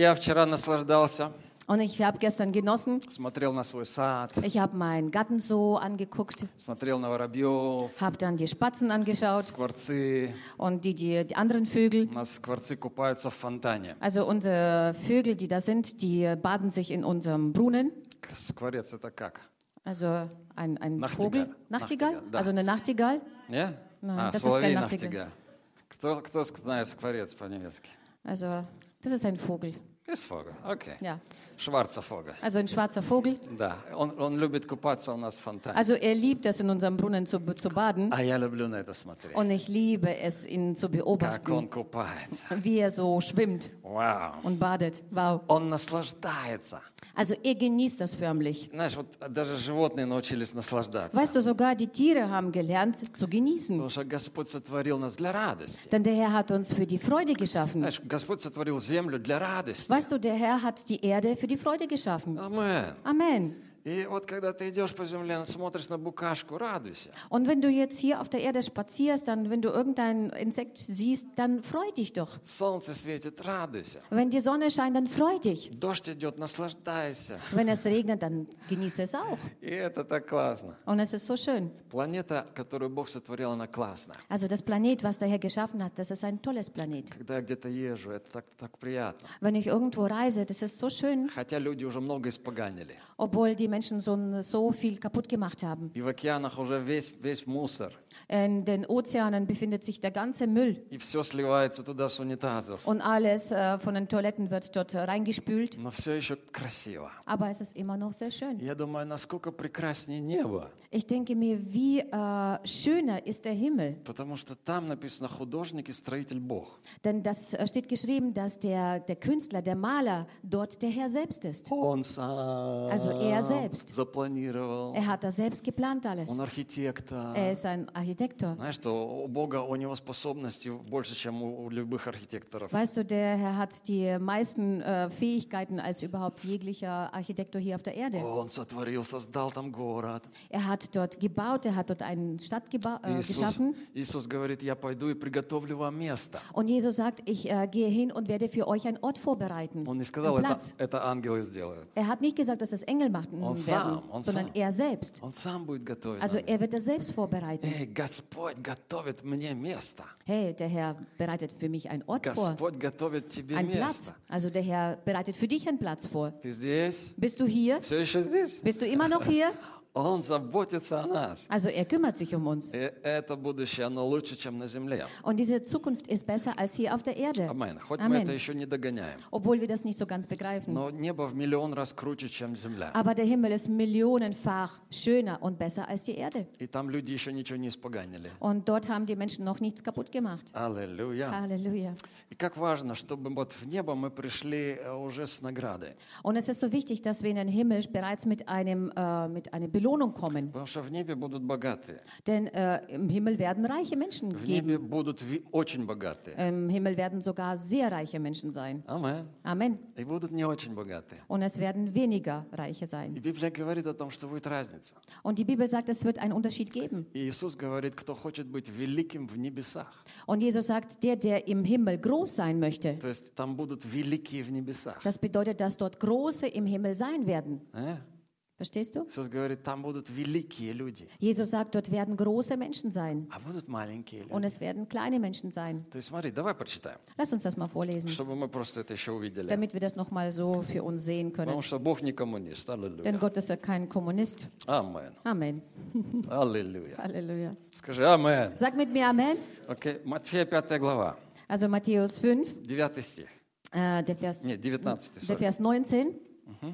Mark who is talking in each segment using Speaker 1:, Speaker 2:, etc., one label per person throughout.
Speaker 1: Я вчера наслаждался,
Speaker 2: Und ich habe gestern genossen.
Speaker 1: смотрел на свой сад,
Speaker 2: Ich habe meinen Gatten so angeguckt,
Speaker 1: смотрел на воробьев,
Speaker 2: habe dann die Spatzen angeschaut
Speaker 1: скворцы.
Speaker 2: und die, die, die anderen Vögel.
Speaker 1: У нас скворцы купаются в фонтане.
Speaker 2: Also unsere Vögel, die da sind, die baden sich in unserem Brunnen.
Speaker 1: К- Скворец это как?
Speaker 2: Also ein, ein
Speaker 1: Nachtigall.
Speaker 2: Vogel. Nachtigall?
Speaker 1: Nachtigall, да.
Speaker 2: Also eine Nachtigall.
Speaker 1: Не?
Speaker 2: Ну,
Speaker 1: а,
Speaker 2: это
Speaker 1: соловей
Speaker 2: скай
Speaker 1: Нахтига. Кто, кто знает скворец по-немецки?
Speaker 2: Also das ist ein Vogel.
Speaker 1: Есть Фогель, окей.
Speaker 2: Ja.
Speaker 1: Шварца Фогель.
Speaker 2: Also ein schwarzer Vogel.
Speaker 1: Да, он, он любит купаться у нас в фонтане.
Speaker 2: Also er liebt es, in unserem Brunnen zu, zu baden.
Speaker 1: А я люблю на это смотреть.
Speaker 2: Und ich liebe es, ihn zu
Speaker 1: Как он
Speaker 2: beobachten,
Speaker 1: купается.
Speaker 2: wie er so schwimmt
Speaker 1: Вау.
Speaker 2: und badet. Wow.
Speaker 1: Он наслаждается.
Speaker 2: Also er genießt das förmlich.
Speaker 1: Знаешь, вот даже животные научились наслаждаться.
Speaker 2: Weißt du, sogar die Tiere haben gelernt zu genießen.
Speaker 1: Потому что Господь сотворил нас для радости.
Speaker 2: Denn der Herr hat uns für die Freude geschaffen.
Speaker 1: Знаешь, Господь сотворил землю для радости.
Speaker 2: Weißt du, der Herr hat die Erde für die Freude geschaffen.
Speaker 1: Амен.
Speaker 2: Amen.
Speaker 1: И вот когда ты идешь по земле, смотришь на букашку, радуйся.
Speaker 2: Und wenn du jetzt hier auf der Erde spazierst, dann, wenn du irgendein Insekt siehst, dann freu dich doch.
Speaker 1: Солнце светит, радуйся.
Speaker 2: Wenn die Sonne scheint, dann freu dich.
Speaker 1: Дождь идет, наслаждайся.
Speaker 2: Wenn es regnet, dann genieße es auch.
Speaker 1: И это так классно.
Speaker 2: Und es ist so schön.
Speaker 1: Планета, которую Бог сотворил, она классная.
Speaker 2: Also das Planet, was der Herr geschaffen hat, das ist ein tolles Planet.
Speaker 1: Когда я где-то езжу, это так, так приятно.
Speaker 2: Wenn ich irgendwo reise, das ist so schön,
Speaker 1: Хотя люди уже много испоганили.
Speaker 2: obwohl die Menschen so, so viel kaputt gemacht haben.
Speaker 1: И в океанах уже весь, весь мусор.
Speaker 2: In den Ozeanen befindet sich der ganze Müll
Speaker 1: И все сливается туда с унитазов.
Speaker 2: und alles äh, von den Toiletten wird dort reingespült.
Speaker 1: Но все еще красиво.
Speaker 2: Aber es ist immer noch sehr schön.
Speaker 1: Я думаю, насколько прекраснее небо.
Speaker 2: Ich denke mir, wie äh, schöner ist der Himmel.
Speaker 1: Потому что там написано художник и строитель Бог.
Speaker 2: Denn das äh, steht geschrieben, dass der, der Künstler, der Maler dort der Herr selbst ist.
Speaker 1: Он сам
Speaker 2: Also er selbst.
Speaker 1: запланировал.
Speaker 2: Er hat das selbst geplant alles.
Speaker 1: Он архитектор.
Speaker 2: Er ist ein Architektor.
Speaker 1: Знаешь, что у Бога, у него способностей больше, чем у у любых архитекторов.
Speaker 2: Weißt du, der Herr hat die meisten äh, Fähigkeiten als überhaupt jeglicher Architektor hier auf der Erde.
Speaker 1: Он сотворил, создал там город.
Speaker 2: Er hat dort gebaut, er hat dort eine Stadt geba äh,
Speaker 1: Иисус,
Speaker 2: geschaffen.
Speaker 1: Иисус говорит, я пойду и приготовлю вам место.
Speaker 2: Und Jesus sagt, ich äh, gehe hin und werde für euch einen Ort vorbereiten.
Speaker 1: Он не сказал,
Speaker 2: einen
Speaker 1: это,
Speaker 2: Platz.
Speaker 1: это ангелы сделают.
Speaker 2: Er hat nicht gesagt, dass das Engel machen
Speaker 1: Он
Speaker 2: werden,
Speaker 1: сам, он
Speaker 2: sondern
Speaker 1: сам.
Speaker 2: er selbst.
Speaker 1: Он сам будет готовить.
Speaker 2: Also
Speaker 1: нам.
Speaker 2: er wird das selbst vorbereiten.
Speaker 1: Эй, Господь готовит мне место.
Speaker 2: Hey, der Herr bereitet für mich einen Ort vor,
Speaker 1: Господь готовит тебе
Speaker 2: einen
Speaker 1: место.
Speaker 2: Platz. Also der Herr bereitet für dich einen Platz vor.
Speaker 1: Ты здесь?
Speaker 2: Bist du hier?
Speaker 1: Все еще здесь?
Speaker 2: Bist du immer noch hier?
Speaker 1: Он заботится о нас.
Speaker 2: Also er kümmert sich um uns.
Speaker 1: И это будущее, оно лучше, чем на земле.
Speaker 2: Und diese Zukunft ist besser als hier auf der Erde.
Speaker 1: Амен. Хоть мы
Speaker 2: Amen.
Speaker 1: это еще не догоняем.
Speaker 2: Obwohl wir das nicht so ganz begreifen.
Speaker 1: Но небо в миллион раз круче, чем земля.
Speaker 2: Aber der Himmel ist millionenfach schöner und besser als die Erde.
Speaker 1: И там люди еще ничего не испоганили.
Speaker 2: Und dort haben die Menschen noch nichts kaputt gemacht.
Speaker 1: Аллилуйя.
Speaker 2: Halleluja.
Speaker 1: И как важно, чтобы вот в небо мы пришли э, уже с наградой.
Speaker 2: Und es ist so wichtig, dass wir in den Himmel bereits mit, einem, äh, mit einer Belohnung kommen.
Speaker 1: Потому что в небе будут богатые.
Speaker 2: Denn äh, im Himmel werden reiche Menschen
Speaker 1: В
Speaker 2: geben.
Speaker 1: небе будут ви- очень богатые.
Speaker 2: Im Himmel werden sogar sehr reiche Menschen sein.
Speaker 1: Амен.
Speaker 2: Amen.
Speaker 1: И будут не очень богатые.
Speaker 2: Und es werden weniger Reiche
Speaker 1: И
Speaker 2: sein.
Speaker 1: Библия говорит о том, что будет разница.
Speaker 2: Und die Bibel sagt, es wird einen Unterschied geben.
Speaker 1: И Иисус говорит, кто хочет быть великим в небесах.
Speaker 2: Und Jesus sagt, der, der im Himmel groß sein möchte,
Speaker 1: То есть там будут великие в небесах.
Speaker 2: das bedeutet, dass dort Große im Himmel sein werden.
Speaker 1: Э?
Speaker 2: Verstehst du?
Speaker 1: Иисус говорит, там будут великие люди,
Speaker 2: Jesus sagt, dort werden große Menschen sein.
Speaker 1: а будут маленькие люди.
Speaker 2: Und es werden kleine Menschen sein.
Speaker 1: То есть смотри, давай прочитаем,
Speaker 2: Lass uns das mal vorlesen,
Speaker 1: чтобы мы просто это еще увидели.
Speaker 2: damit wir das nochmal so für uns sehen können.
Speaker 1: Потому что Бог не коммунист.
Speaker 2: Denn
Speaker 1: Аллилуйя.
Speaker 2: Gott ist ja kein Kommunist.
Speaker 1: Амен.
Speaker 2: Amen.
Speaker 1: Аллилуйя.
Speaker 2: Halleluja.
Speaker 1: Скажи Амен.
Speaker 2: Sag mit mir Amen.
Speaker 1: Окей, Матфея 5 глава,
Speaker 2: Also Matthäus 5,
Speaker 1: 9 стих.
Speaker 2: äh, der, Vers,
Speaker 1: Нет, 19.
Speaker 2: der
Speaker 1: sorry.
Speaker 2: Vers 19.
Speaker 1: Э,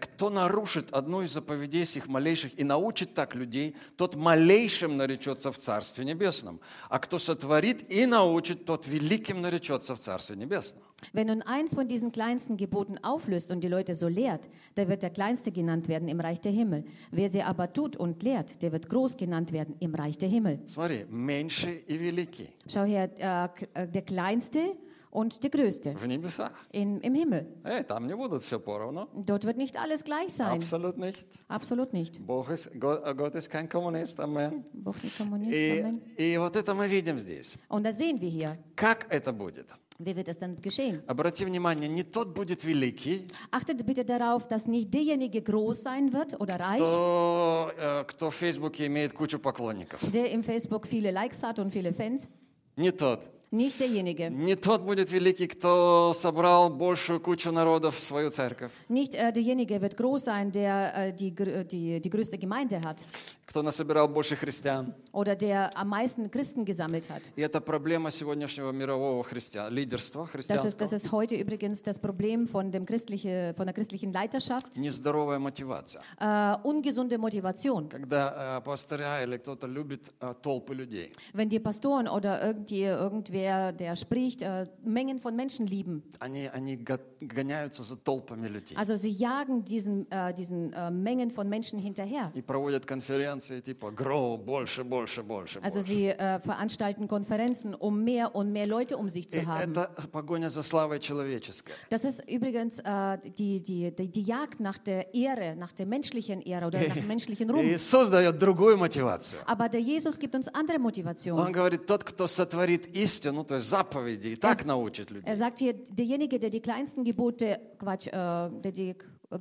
Speaker 1: Кто нарушит одну из заповедей сих малейших и научит так людей, тот малейшим наречется в Царстве Небесном. А кто сотворит и научит, тот великим наречется в Царстве Небесном.
Speaker 2: Wenn nun eins von diesen kleinsten Geboten auflöst und die Leute so lehrt, der wird der Kleinste genannt werden im Reich der Himmel. Wer sie aber tut und lehrt, der wird groß genannt werden im Reich der Himmel.
Speaker 1: Смотри, меньший и великий
Speaker 2: Schau her, äh, äh, der Kleinste und der Größte
Speaker 1: в небесах.
Speaker 2: in, im Himmel.
Speaker 1: Эй, там не будут все поровну.
Speaker 2: Dort wird nicht alles gleich sein.
Speaker 1: Абсолютно nicht.
Speaker 2: Absolut nicht.
Speaker 1: Бог ist, Го- Gott ist kein Kommunist. Амен.
Speaker 2: Бог nicht Kommunist,
Speaker 1: И,
Speaker 2: Amen.
Speaker 1: и вот это мы видим здесь.
Speaker 2: Und das sehen wir hier.
Speaker 1: Как это будет?
Speaker 2: Wie wird es dann geschehen?
Speaker 1: Обрати внимание, не тот будет великий,
Speaker 2: Achtet bitte darauf, dass nicht derjenige groß sein wird oder reich,
Speaker 1: кто, э, кто в Фейсбуке имеет кучу поклонников.
Speaker 2: der im Facebook viele Likes hat und viele Fans.
Speaker 1: Не тот.
Speaker 2: Nicht derjenige.
Speaker 1: Не тот будет великий, кто собрал большую кучу народов в свою церковь,
Speaker 2: Nicht äh, derjenige wird groß sein, der äh, die, gr- äh, die, die größte Gemeinde hat
Speaker 1: кто насобирал больше христиан.
Speaker 2: oder der am meisten Christen gesammelt hat.
Speaker 1: И это проблема сегодняшнего мирового христиан, лидерства
Speaker 2: Das ist, das
Speaker 1: христианского.
Speaker 2: ist heute übrigens das Problem von, dem christliche, von der christlichen Leiterschaft.
Speaker 1: Нездоровая мотивация.
Speaker 2: Äh, ungesunde Motivation.
Speaker 1: Когда э, пастыря или кто-то любит э, толпы людей.
Speaker 2: Wenn die Pastoren oder irgendwie, irgendwer, der spricht, äh, Mengen von Menschen lieben.
Speaker 1: Они, они го- гоняются за толпами людей.
Speaker 2: Also sie jagen diesen, äh, diesen äh, Mengen von Menschen hinterher.
Speaker 1: И проводят конференции типа «Grow, больше, больше, больше,
Speaker 2: Also
Speaker 1: больше».
Speaker 2: sie äh, veranstalten Konferenzen, um mehr und mehr Leute um sich
Speaker 1: И
Speaker 2: zu haben.
Speaker 1: это погоня за славой человеческой.
Speaker 2: Das ist übrigens äh, die, die, die, die Jagd nach der Ehre, nach der menschlichen Ehre oder nach dem menschlichen Ruhm.
Speaker 1: Иисус дает другую мотивацию.
Speaker 2: Aber der Jesus gibt uns andere Motivation.
Speaker 1: Он говорит, тот, кто сотворит истину, то есть заповеди, и так научит людей.
Speaker 2: Er sagt hier, derjenige, der die kleinsten Gebote, Quatsch, äh, der die äh,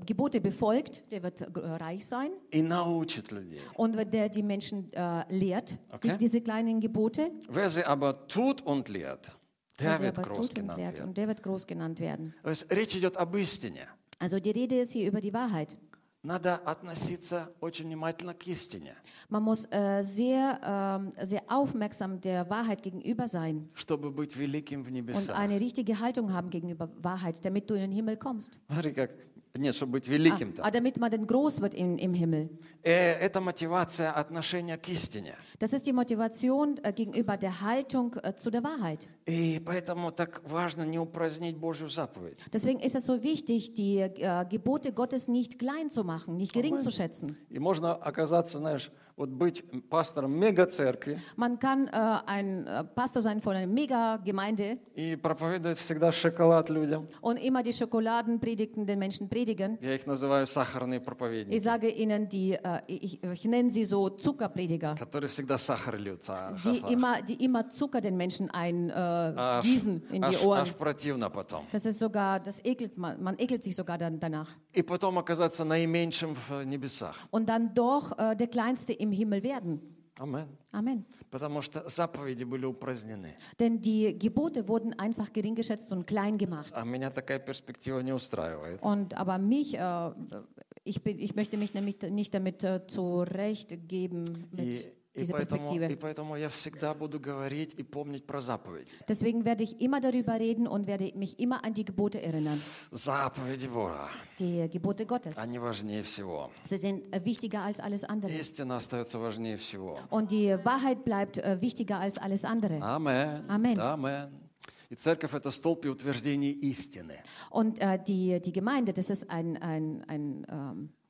Speaker 2: Gebote befolgt, der wird äh, reich sein.
Speaker 1: И научит людей.
Speaker 2: Und der die Menschen äh, lehrt,
Speaker 1: Okay.
Speaker 2: die, diese kleinen Gebote,
Speaker 1: Wer sie aber tut und lehrt, der
Speaker 2: der sie
Speaker 1: wird
Speaker 2: aber
Speaker 1: groß
Speaker 2: tut und
Speaker 1: genannt
Speaker 2: lehrt.
Speaker 1: werden.
Speaker 2: Und der wird groß genannt werden.
Speaker 1: То есть речь идет об истине.
Speaker 2: Also die Rede ist hier über die Wahrheit.
Speaker 1: Надо относиться очень внимательно к истине,
Speaker 2: Man muss äh, sehr, ähm, sehr aufmerksam der Wahrheit gegenüber sein
Speaker 1: чтобы быть великим в
Speaker 2: und
Speaker 1: небесах.
Speaker 2: eine richtige Haltung haben gegenüber Wahrheit, damit du in den Himmel kommst.
Speaker 1: Смотри, как... Нет, чтобы быть
Speaker 2: Ah,
Speaker 1: великим
Speaker 2: ah,
Speaker 1: там.
Speaker 2: damit man dann groß wird im, im Himmel.
Speaker 1: Э, Это мотивация отношения к истине.
Speaker 2: Das ist die Motivation äh, gegenüber der Haltung äh, zu der Wahrheit.
Speaker 1: И поэтому так важно не упразднить Божью заповедь.
Speaker 2: Deswegen ist es so wichtig, die äh, Gebote Gottes nicht klein zu machen, nicht gering zu schätzen.
Speaker 1: И можно оказаться, знаешь, вот быть пастором мега-церкви
Speaker 2: Man kann äh, ein äh, Pastor sein von einer Mega-Gemeinde
Speaker 1: и проповедовать всегда шоколад людям.
Speaker 2: und immer die Schokoladenpredigten den Menschen predigen.
Speaker 1: Я их называю сахарные
Speaker 2: Ich
Speaker 1: проповедники,
Speaker 2: sage Ihnen, die, äh, ich, ich nenne sie so Zuckerprediger,
Speaker 1: которые всегда сахар льют. а,
Speaker 2: die
Speaker 1: сахар.
Speaker 2: immer, die immer Zucker den Menschen eingießen äh,
Speaker 1: Аж-
Speaker 2: gießen in die
Speaker 1: аж-
Speaker 2: Ohren.
Speaker 1: аж противно потом.
Speaker 2: Das ist sogar, das ekelt man, man ekelt sich sogar dann danach.
Speaker 1: И потом оказаться наименьшим в небесах.
Speaker 2: Und dann doch äh, der Kleinste im Himmel werden.
Speaker 1: Амен.
Speaker 2: Amen.
Speaker 1: Потому что заповеди были упразднены.
Speaker 2: Denn die Gebote wurden einfach gering geschätzt und klein gemacht.
Speaker 1: А меня такая перспектива не устраивает.
Speaker 2: Und aber mich, äh, ich, bin, ich möchte mich nämlich nicht damit äh, zurechtgeben mit
Speaker 1: И, и,
Speaker 2: dieser
Speaker 1: поэтому, и
Speaker 2: Perspektive.
Speaker 1: поэтому я всегда буду говорить и помнить про заповеди.
Speaker 2: Deswegen werde ich immer darüber reden und werde mich immer an die Gebote erinnern.
Speaker 1: Заповеди Бога,
Speaker 2: Die Gebote Gottes.
Speaker 1: они важнее всего.
Speaker 2: Sie sind äh, wichtiger als alles andere.
Speaker 1: Истина остается важнее всего.
Speaker 2: Und die Wahrheit bleibt äh, wichtiger als alles andere.
Speaker 1: Амен.
Speaker 2: Амен.
Speaker 1: Амен. И церковь – это столб и утверждение истины.
Speaker 2: Und äh, die, die Gemeinde, das ist ein, ein, ein, ähm, wie heißt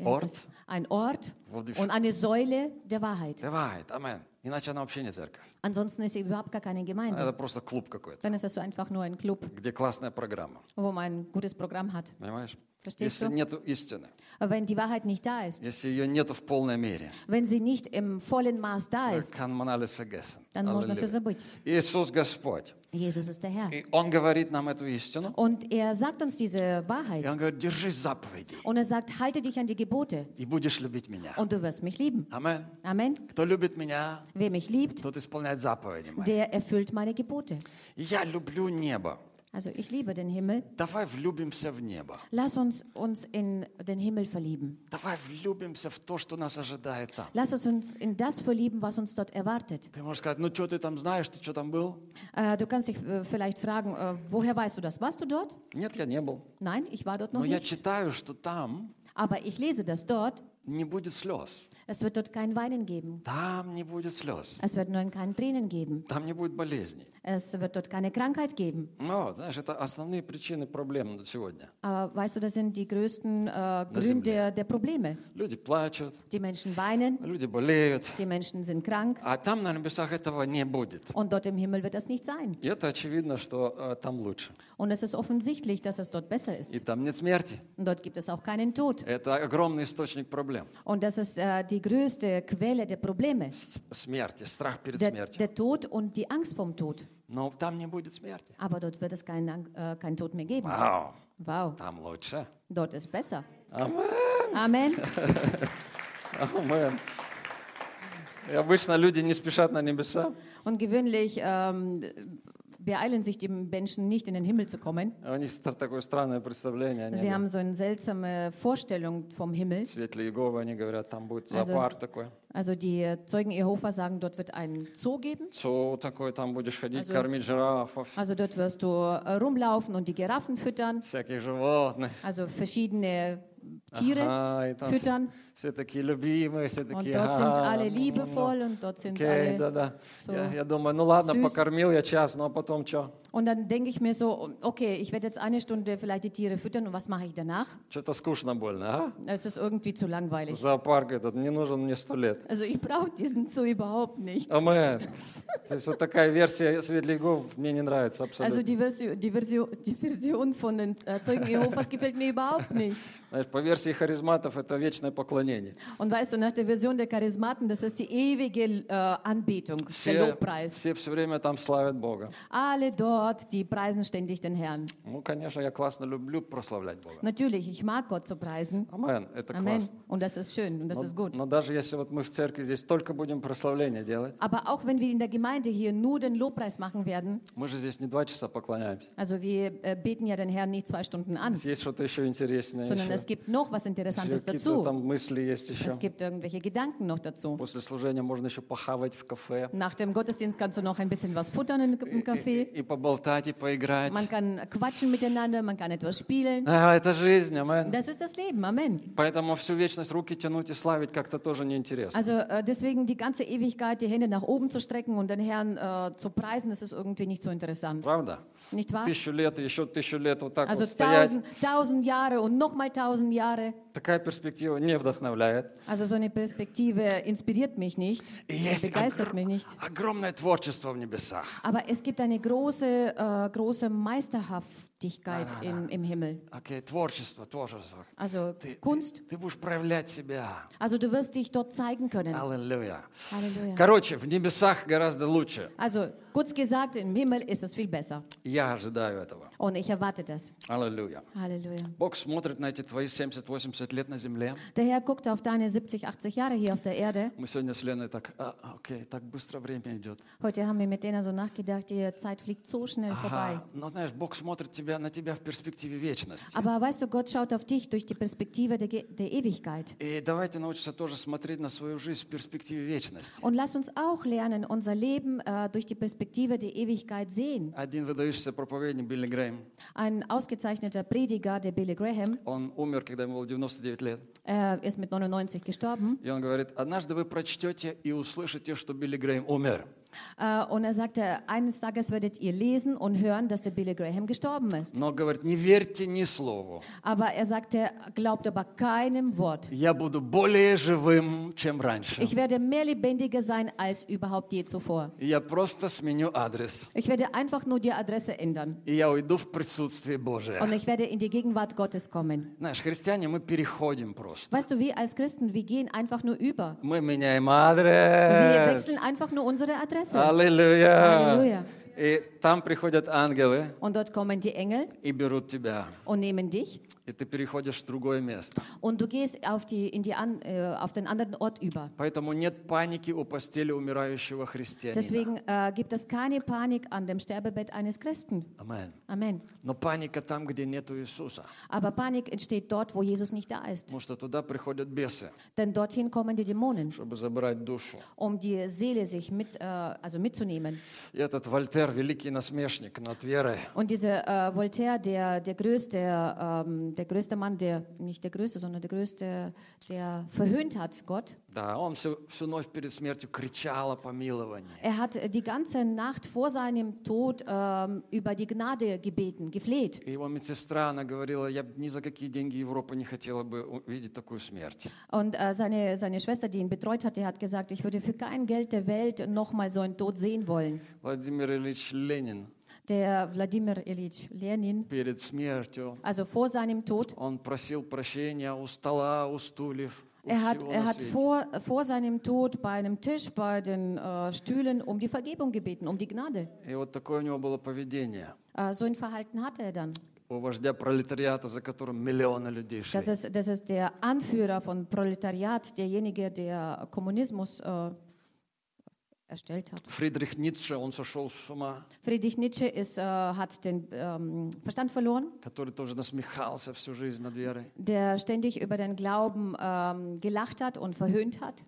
Speaker 1: Ort.
Speaker 2: es? ein Ort
Speaker 1: Wo die
Speaker 2: und eine Säule der Wahrheit.
Speaker 1: Давай, амен. Иначе она вообще не церковь.
Speaker 2: Ansonsten ist sie überhaupt gar keine Gemeinde.
Speaker 1: Это просто клуб какой-то,
Speaker 2: Dann ist es so einfach nur ein Club,
Speaker 1: где классная программа.
Speaker 2: wo man ein gutes Programm hat.
Speaker 1: Понимаешь?
Speaker 2: Verstehst
Speaker 1: Если
Speaker 2: du?
Speaker 1: нет истины,
Speaker 2: Aber wenn die Wahrheit nicht da ist,
Speaker 1: если ее нет в полной мере,
Speaker 2: wenn sie nicht im vollen Maß da ist,
Speaker 1: kann man alles vergessen.
Speaker 2: dann можно все
Speaker 1: Аллилуйя.
Speaker 2: забыть.
Speaker 1: Иисус Господь.
Speaker 2: Jesus ist der Herr.
Speaker 1: И Он говорит нам эту истину.
Speaker 2: Und er sagt uns diese
Speaker 1: И
Speaker 2: Wahrheit.
Speaker 1: Он говорит, держись заповедей,
Speaker 2: Und er sagt, halte dich an die Gebote
Speaker 1: и будешь любить меня.
Speaker 2: und du wirst mich lieben.
Speaker 1: Амен.
Speaker 2: Amen.
Speaker 1: Кто любит меня,
Speaker 2: Wer mich liebt,
Speaker 1: тот исполняет заповеди мои.
Speaker 2: der erfüllt meine Gebote.
Speaker 1: И Я люблю небо.
Speaker 2: Also ich liebe den Himmel.
Speaker 1: Давай влюбимся в небо.
Speaker 2: Lass uns uns in den Himmel verlieben.
Speaker 1: Давай влюбимся в то, что нас ожидает там.
Speaker 2: Lass uns uns in das verlieben, was uns dort erwartet.
Speaker 1: Ты можешь сказать, ну что ты там знаешь, ты что там был?
Speaker 2: Äh, du kannst dich äh, vielleicht fragen, äh, woher weißt du das? Warst du dort?
Speaker 1: Нет, я не был.
Speaker 2: Nein, ich war dort noch
Speaker 1: Но я
Speaker 2: nicht.
Speaker 1: читаю, что там
Speaker 2: Aber ich lese das dort.
Speaker 1: не будет слез.
Speaker 2: Es wird dort kein Weinen geben.
Speaker 1: Там не будет слез.
Speaker 2: Es wird nur keine Tränen geben.
Speaker 1: Там не будет болезней.
Speaker 2: Es wird dort keine Krankheit geben.
Speaker 1: Но, знаешь, это основные причины проблем на сегодня.
Speaker 2: Aber weißt du, das sind die größten äh,
Speaker 1: Земле.
Speaker 2: Gründe der, der Probleme.
Speaker 1: Люди плачут,
Speaker 2: Die Menschen weinen,
Speaker 1: люди болеют.
Speaker 2: die Menschen sind krank
Speaker 1: А там на небесах этого не будет.
Speaker 2: und dort im Himmel wird das nicht sein.
Speaker 1: И это очевидно, что э, там лучше.
Speaker 2: Und es ist offensichtlich, dass es dort besser ist.
Speaker 1: И там нет смерти.
Speaker 2: Und dort gibt es auch keinen Tod.
Speaker 1: Это огромный источник проблем. проблем.
Speaker 2: Und das ist äh, die größte Quelle der Probleme.
Speaker 1: С- Смерти, страх перед
Speaker 2: Der,
Speaker 1: смертью.
Speaker 2: der Tod und die Angst vom Tod.
Speaker 1: Но там не будет смерти.
Speaker 2: Aber dort wird es keinen Ang- äh, keinen Tod mehr geben.
Speaker 1: Вау,
Speaker 2: Wow,
Speaker 1: там лучше.
Speaker 2: dort ist besser.
Speaker 1: Амен.
Speaker 2: Amen.
Speaker 1: Амен. И обычно люди не спешат на небеса.
Speaker 2: Und gewöhnlich ähm, beeilen sich die Menschen nicht in den Himmel zu kommen.
Speaker 1: У них стар- такое странное представление. Они
Speaker 2: Sie haben so eine seltsame Vorstellung vom Himmel.
Speaker 1: Светлые Иеговы, они говорят, там будет
Speaker 2: Also-
Speaker 1: зоопарк такой.
Speaker 2: Also die Zeugen Jehova sagen, dort wird ein Zoo geben.
Speaker 1: Цу такой, там будешь ходить,
Speaker 2: Also-
Speaker 1: кормить жирафов,
Speaker 2: Also dort wirst du äh, rumlaufen und die Giraffen füttern.
Speaker 1: всяких животных.
Speaker 2: Also verschiedene Tiere
Speaker 1: там
Speaker 2: füttern.
Speaker 1: все такие любимые, все
Speaker 2: Und
Speaker 1: такие...
Speaker 2: dort sind
Speaker 1: «Ага,
Speaker 2: alle liebevoll und dort sind
Speaker 1: Окей,
Speaker 2: alle.
Speaker 1: да-да.
Speaker 2: so
Speaker 1: Я, я думаю, ну ладно,
Speaker 2: süß.
Speaker 1: покормил я час, а потом что?
Speaker 2: Und dann denke ich mir so, okay, ich werde jetzt eine Stunde vielleicht die Tiere füttern und was mache ich danach?
Speaker 1: Что-то скучно больно, а?
Speaker 2: Es ist irgendwie zu langweilig.
Speaker 1: Зоопарк этот не нужен мне сто лет.
Speaker 2: Also ich brauche diesen Zoo überhaupt nicht.
Speaker 1: Амен. То есть вот такая версия Светляков мне не нравится
Speaker 2: Also
Speaker 1: абсолютно.
Speaker 2: die Version, die Version, die Version von den äh, Zeugen Jehovas gefällt mir überhaupt nicht.
Speaker 1: Знаешь, по версии харизматов это вечное поклонение.
Speaker 2: Und weißt du, nach der Version der Charismaten, das ist die ewige äh, Anbetung, der
Speaker 1: Все,
Speaker 2: Lobpreis.
Speaker 1: все все время там славят Бога.
Speaker 2: Alle dort, die preisen ständig den Herrn.
Speaker 1: Ну, конечно, я классно люблю прославлять Бога.
Speaker 2: Natürlich, ich mag Gott zu preisen.
Speaker 1: Амен, это
Speaker 2: Amen.
Speaker 1: классно.
Speaker 2: Und das ist schön und das ist
Speaker 1: Но,
Speaker 2: gut.
Speaker 1: но даже если вот мы в церкви здесь только будем прославление делать,
Speaker 2: Aber auch wenn wir in der Gemeinde hier nur den Lobpreis machen werden,
Speaker 1: мы же здесь не два часа поклоняемся.
Speaker 2: also wir äh, beten ja den Herrn nicht zwei Stunden an,
Speaker 1: Здесь есть что-то еще интересное.
Speaker 2: sondern
Speaker 1: еще.
Speaker 2: es gibt noch was
Speaker 1: Еще
Speaker 2: Interessantes
Speaker 1: какие-то
Speaker 2: dazu.
Speaker 1: там мысли есть еще.
Speaker 2: Es gibt irgendwelche Gedanken noch dazu.
Speaker 1: После служения можно еще похавать в кафе.
Speaker 2: Nach dem Gottesdienst kannst du noch ein bisschen was futtern im im
Speaker 1: И,
Speaker 2: Café.
Speaker 1: и поболтать, и поиграть.
Speaker 2: Man kann quatschen miteinander, man kann etwas spielen.
Speaker 1: А, это жизнь, амен.
Speaker 2: Das ist das Leben, Amen.
Speaker 1: Поэтому всю вечность руки тянуть и славить как-то тоже неинтересно.
Speaker 2: Also äh, deswegen die ganze Ewigkeit die Hände nach oben zu strecken und den Herrn äh, zu preisen, das ist irgendwie nicht so interessant.
Speaker 1: Правда?
Speaker 2: Nicht wahr?
Speaker 1: Тысячу лет и еще тысячу лет вот так
Speaker 2: Also
Speaker 1: вот стоять.
Speaker 2: tausend, tausend Jahre und nochmal tausend Jahre.
Speaker 1: Такая перспектива не вдохновляет.
Speaker 2: Also so eine Perspektive inspiriert mich nicht,
Speaker 1: И есть
Speaker 2: begeistert
Speaker 1: огр-
Speaker 2: mich nicht.
Speaker 1: огромное творчество в небесах.
Speaker 2: Aber es gibt eine große, äh, große Meisterhaftigkeit im, im Himmel.
Speaker 1: Окей, творчество, творчество.
Speaker 2: Also
Speaker 1: Ты,
Speaker 2: Kunst.
Speaker 1: ты- ты будешь проявлять себя.
Speaker 2: Also du wirst dich dort zeigen können.
Speaker 1: Аллилуйя.
Speaker 2: Halleluja.
Speaker 1: Короче, в небесах гораздо лучше.
Speaker 2: Also kurz gesagt, im Himmel ist es viel besser.
Speaker 1: Я ожидаю этого.
Speaker 2: Und ich erwarte das.
Speaker 1: Аллилуйя.
Speaker 2: Halleluja.
Speaker 1: Бог смотрит на эти твои 70-80 лет на земле.
Speaker 2: Der Herr guckt auf deine 70, 80 Jahre hier auf der Erde.
Speaker 1: Мы сегодня с Леной так, а, окей, так быстро время идет.
Speaker 2: Heute haben wir mit Lena so nachgedacht, die Zeit fliegt so schnell vorbei.
Speaker 1: Ага. Но знаешь, Бог смотрит тебя, на тебя в перспективе вечности.
Speaker 2: Aber weißt du, Gott schaut auf dich durch die Perspektive der, Ge- der Ewigkeit.
Speaker 1: И давайте научиться тоже смотреть на свою жизнь в перспективе вечности.
Speaker 2: Und lass uns auch lernen, unser Leben äh, durch die Perspektive der Ewigkeit sehen.
Speaker 1: Один выдающийся проповедник Билли Грейм,
Speaker 2: Ein ausgezeichneter Prediger, der Billy Graham,
Speaker 1: он умер, когда ему было 99 лет.
Speaker 2: er ist mit 99 gestorben.
Speaker 1: И он говорит, однажды вы прочтете и услышите, что Билли Грейм умер.
Speaker 2: Äh, und er sagte, eines Tages werdet ihr lesen und hören, dass der Billy Graham gestorben ist.
Speaker 1: Но, говорит, не верьте ни слову.
Speaker 2: Aber er sagte, glaubt aber keinem Wort.
Speaker 1: Я буду более живым, чем раньше.
Speaker 2: Ich werde mehr lebendiger sein als überhaupt je zuvor.
Speaker 1: И Я просто сменю адрес.
Speaker 2: Ich werde einfach nur die Adresse ändern.
Speaker 1: И я уйду в присутствие Божие.
Speaker 2: Und ich werde in die Gegenwart Gottes kommen.
Speaker 1: Знаешь, христиане, мы переходим просто.
Speaker 2: Weißt du, wir als Christen, wir gehen einfach nur über.
Speaker 1: Мы меняем
Speaker 2: Wir
Speaker 1: адрес.
Speaker 2: wechseln einfach nur unsere Adresse.
Speaker 1: Аллилуйя.
Speaker 2: Halleluja.
Speaker 1: И там приходят ангелы
Speaker 2: Und dort kommen die Engel
Speaker 1: и берут тебя.
Speaker 2: und nehmen dich.
Speaker 1: И ты переходишь в другое место.
Speaker 2: Und du gehst auf, die, in die an, äh, auf den anderen Ort über.
Speaker 1: Поэтому нет паники у постели умирающего христианина.
Speaker 2: Deswegen äh, gibt es keine Panik an dem Sterbebett eines Christen.
Speaker 1: Амен.
Speaker 2: Amen.
Speaker 1: Но паника там, где нету Иисуса.
Speaker 2: Aber Panik entsteht dort, wo Jesus nicht da ist.
Speaker 1: Потому что туда приходят бесы,
Speaker 2: Denn dorthin kommen die Dämonen,
Speaker 1: чтобы забрать душу.
Speaker 2: um die Seele sich mit, äh, also mitzunehmen.
Speaker 1: И этот Вольтер, великий насмешник над верой,
Speaker 2: Und dieser äh, Voltaire, der, der, größte, ähm, der größte Mann, der nicht der größte, sondern der größte, der verhöhnt hat Gott,
Speaker 1: да, он всю, всю ночь перед смертью кричал о помиловании.
Speaker 2: er hat äh, die ganze Nacht vor seinem Tod ähm, über die Gnade gebeten, gefleht.
Speaker 1: И его медсестра, она говорила, я б ни за какие деньги Европы не хотела бы увидеть такую смерть.
Speaker 2: Und äh, seine, seine Schwester, die ihn betreut hatte, hat gesagt, ich würde für kein Geld der Welt nochmal so einen Tod sehen wollen.
Speaker 1: Владимир Ильич Ленин,
Speaker 2: Der Wladimir Ilyich Lenin,
Speaker 1: перед смертью,
Speaker 2: also vor seinem Tod,
Speaker 1: он просил прощения у стола, у стульев, у
Speaker 2: er hat,
Speaker 1: всего
Speaker 2: er
Speaker 1: на
Speaker 2: hat
Speaker 1: свете.
Speaker 2: vor, vor seinem Tod bei einem Tisch, bei den äh, Stühlen um die Vergebung gebeten, um die Gnade.
Speaker 1: И вот такое у него было поведение.
Speaker 2: Äh, so ein Verhalten hatte er dann.
Speaker 1: У вождя пролетариата, за которым миллионы людей шли.
Speaker 2: Das ist, das ist der Anführer von Proletariat, derjenige, der Kommunismus äh, erstellt hat.
Speaker 1: Friedrich Nietzsche, unser Schulsummer.
Speaker 2: Friedrich Nietzsche ist, äh, hat den ähm, Verstand verloren. Der ständig über den Glauben ähm, gelacht hat und verhöhnt hat.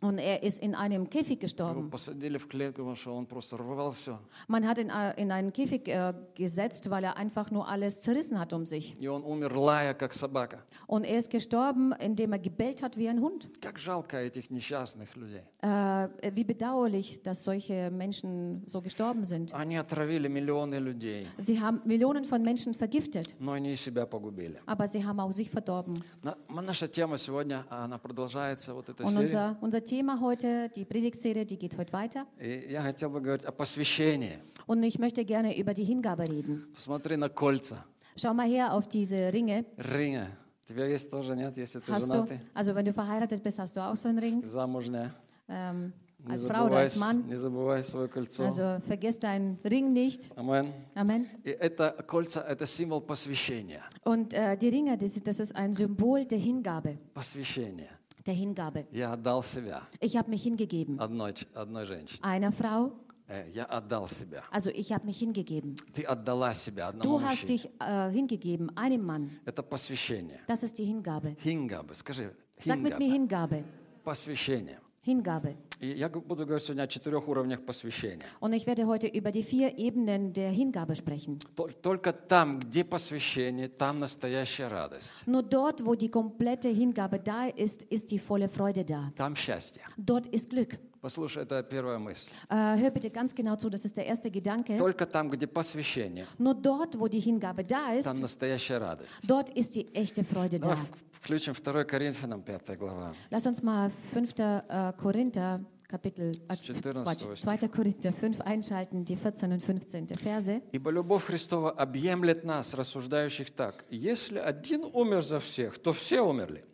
Speaker 2: Und er ist in einem Käfig
Speaker 1: Его
Speaker 2: gestorben.
Speaker 1: посадили в клетку, потому что он просто рвал все.
Speaker 2: Man hat ihn äh, in einen Käfig äh, gesetzt, weil er einfach nur alles zerrissen hat um sich.
Speaker 1: И он умер лая, как собака.
Speaker 2: Und er ist gestorben, indem er gebellt hat wie ein Hund.
Speaker 1: Как жалко этих несчастных людей.
Speaker 2: Äh, wie bedauerlich, dass solche Menschen so gestorben sind.
Speaker 1: Они отравили миллионы людей,
Speaker 2: Sie haben Millionen von Menschen vergiftet,
Speaker 1: но они и себя погубили.
Speaker 2: aber sie haben auch sich verdorben.
Speaker 1: На- Наша тема сегодня, она продолжается, вот эта
Speaker 2: Und
Speaker 1: серия.
Speaker 2: unser, unser Thema heute, die Predigtserie, die geht heute weiter.
Speaker 1: И я хотел бы говорить о посвящении.
Speaker 2: Und ich möchte gerne über die Hingabe reden.
Speaker 1: Посмотри на кольца,
Speaker 2: Schau mal her auf diese Ringe.
Speaker 1: rinги. У тебя есть тоже, нет, если ты
Speaker 2: Hast du,
Speaker 1: женатый,
Speaker 2: also wenn du verheiratet bist, hast du auch so einen Ring.
Speaker 1: ты замужняя.
Speaker 2: Ähm,
Speaker 1: Не
Speaker 2: als Frau oder als
Speaker 1: забывай,
Speaker 2: Mann.
Speaker 1: не забывай свое кольцо.
Speaker 2: Also vergiss deinen Ring nicht.
Speaker 1: Амен.
Speaker 2: Amen.
Speaker 1: И это кольца – это символ посвящения.
Speaker 2: Und äh, die Ringe, das ist, das ist ein Symbol der Hingabe.
Speaker 1: Посвящение.
Speaker 2: Der Hingabe.
Speaker 1: Я отдал себя
Speaker 2: Ich habe mich hingegeben.
Speaker 1: одной, ч- одной женщине.
Speaker 2: Einer Frau,
Speaker 1: Э, Я отдал себя.
Speaker 2: also ich habe mich hingegeben.
Speaker 1: Ты отдала себя одному
Speaker 2: Du hast
Speaker 1: мужчине.
Speaker 2: dich äh, hingegeben, einem Mann.
Speaker 1: Это посвящение.
Speaker 2: Das ist die Hingabe.
Speaker 1: Хингабы. Скажи.
Speaker 2: Sag mit mir
Speaker 1: Хингабы.
Speaker 2: Hingabe.
Speaker 1: Посвящение.
Speaker 2: Hingabe.
Speaker 1: Я буду говорить сегодня о четырех уровнях посвящения.
Speaker 2: Und ich werde heute über die vier Ebenen der Hingabe sprechen.
Speaker 1: Тол- Только там, где посвящение, там настоящая радость.
Speaker 2: Nur dort, wo die komplette Hingabe da ist, ist die volle Freude da.
Speaker 1: Там счастье.
Speaker 2: Dort ist Glück.
Speaker 1: Послушай, это первая мысль.
Speaker 2: Äh, hör bitte ganz genau zu, das ist der erste Gedanke.
Speaker 1: Только там, где посвящение,
Speaker 2: Nur dort, wo die Hingabe da ist,
Speaker 1: там настоящая радость.
Speaker 2: dort ist die echte Freude
Speaker 1: Давай
Speaker 2: da.
Speaker 1: включим 2 Коринфянам, 5 глава.
Speaker 2: Lass uns mal 5. Äh, Korinther, Kapitel, äh,
Speaker 1: 14.
Speaker 2: Quatsch,
Speaker 1: Stich.
Speaker 2: 2. Korinther 5 einschalten, die 14 und 15. Verse.
Speaker 1: «Ибо любовь Христова объемлет нас, рассуждающих так. Если один умер за всех, то все умерли.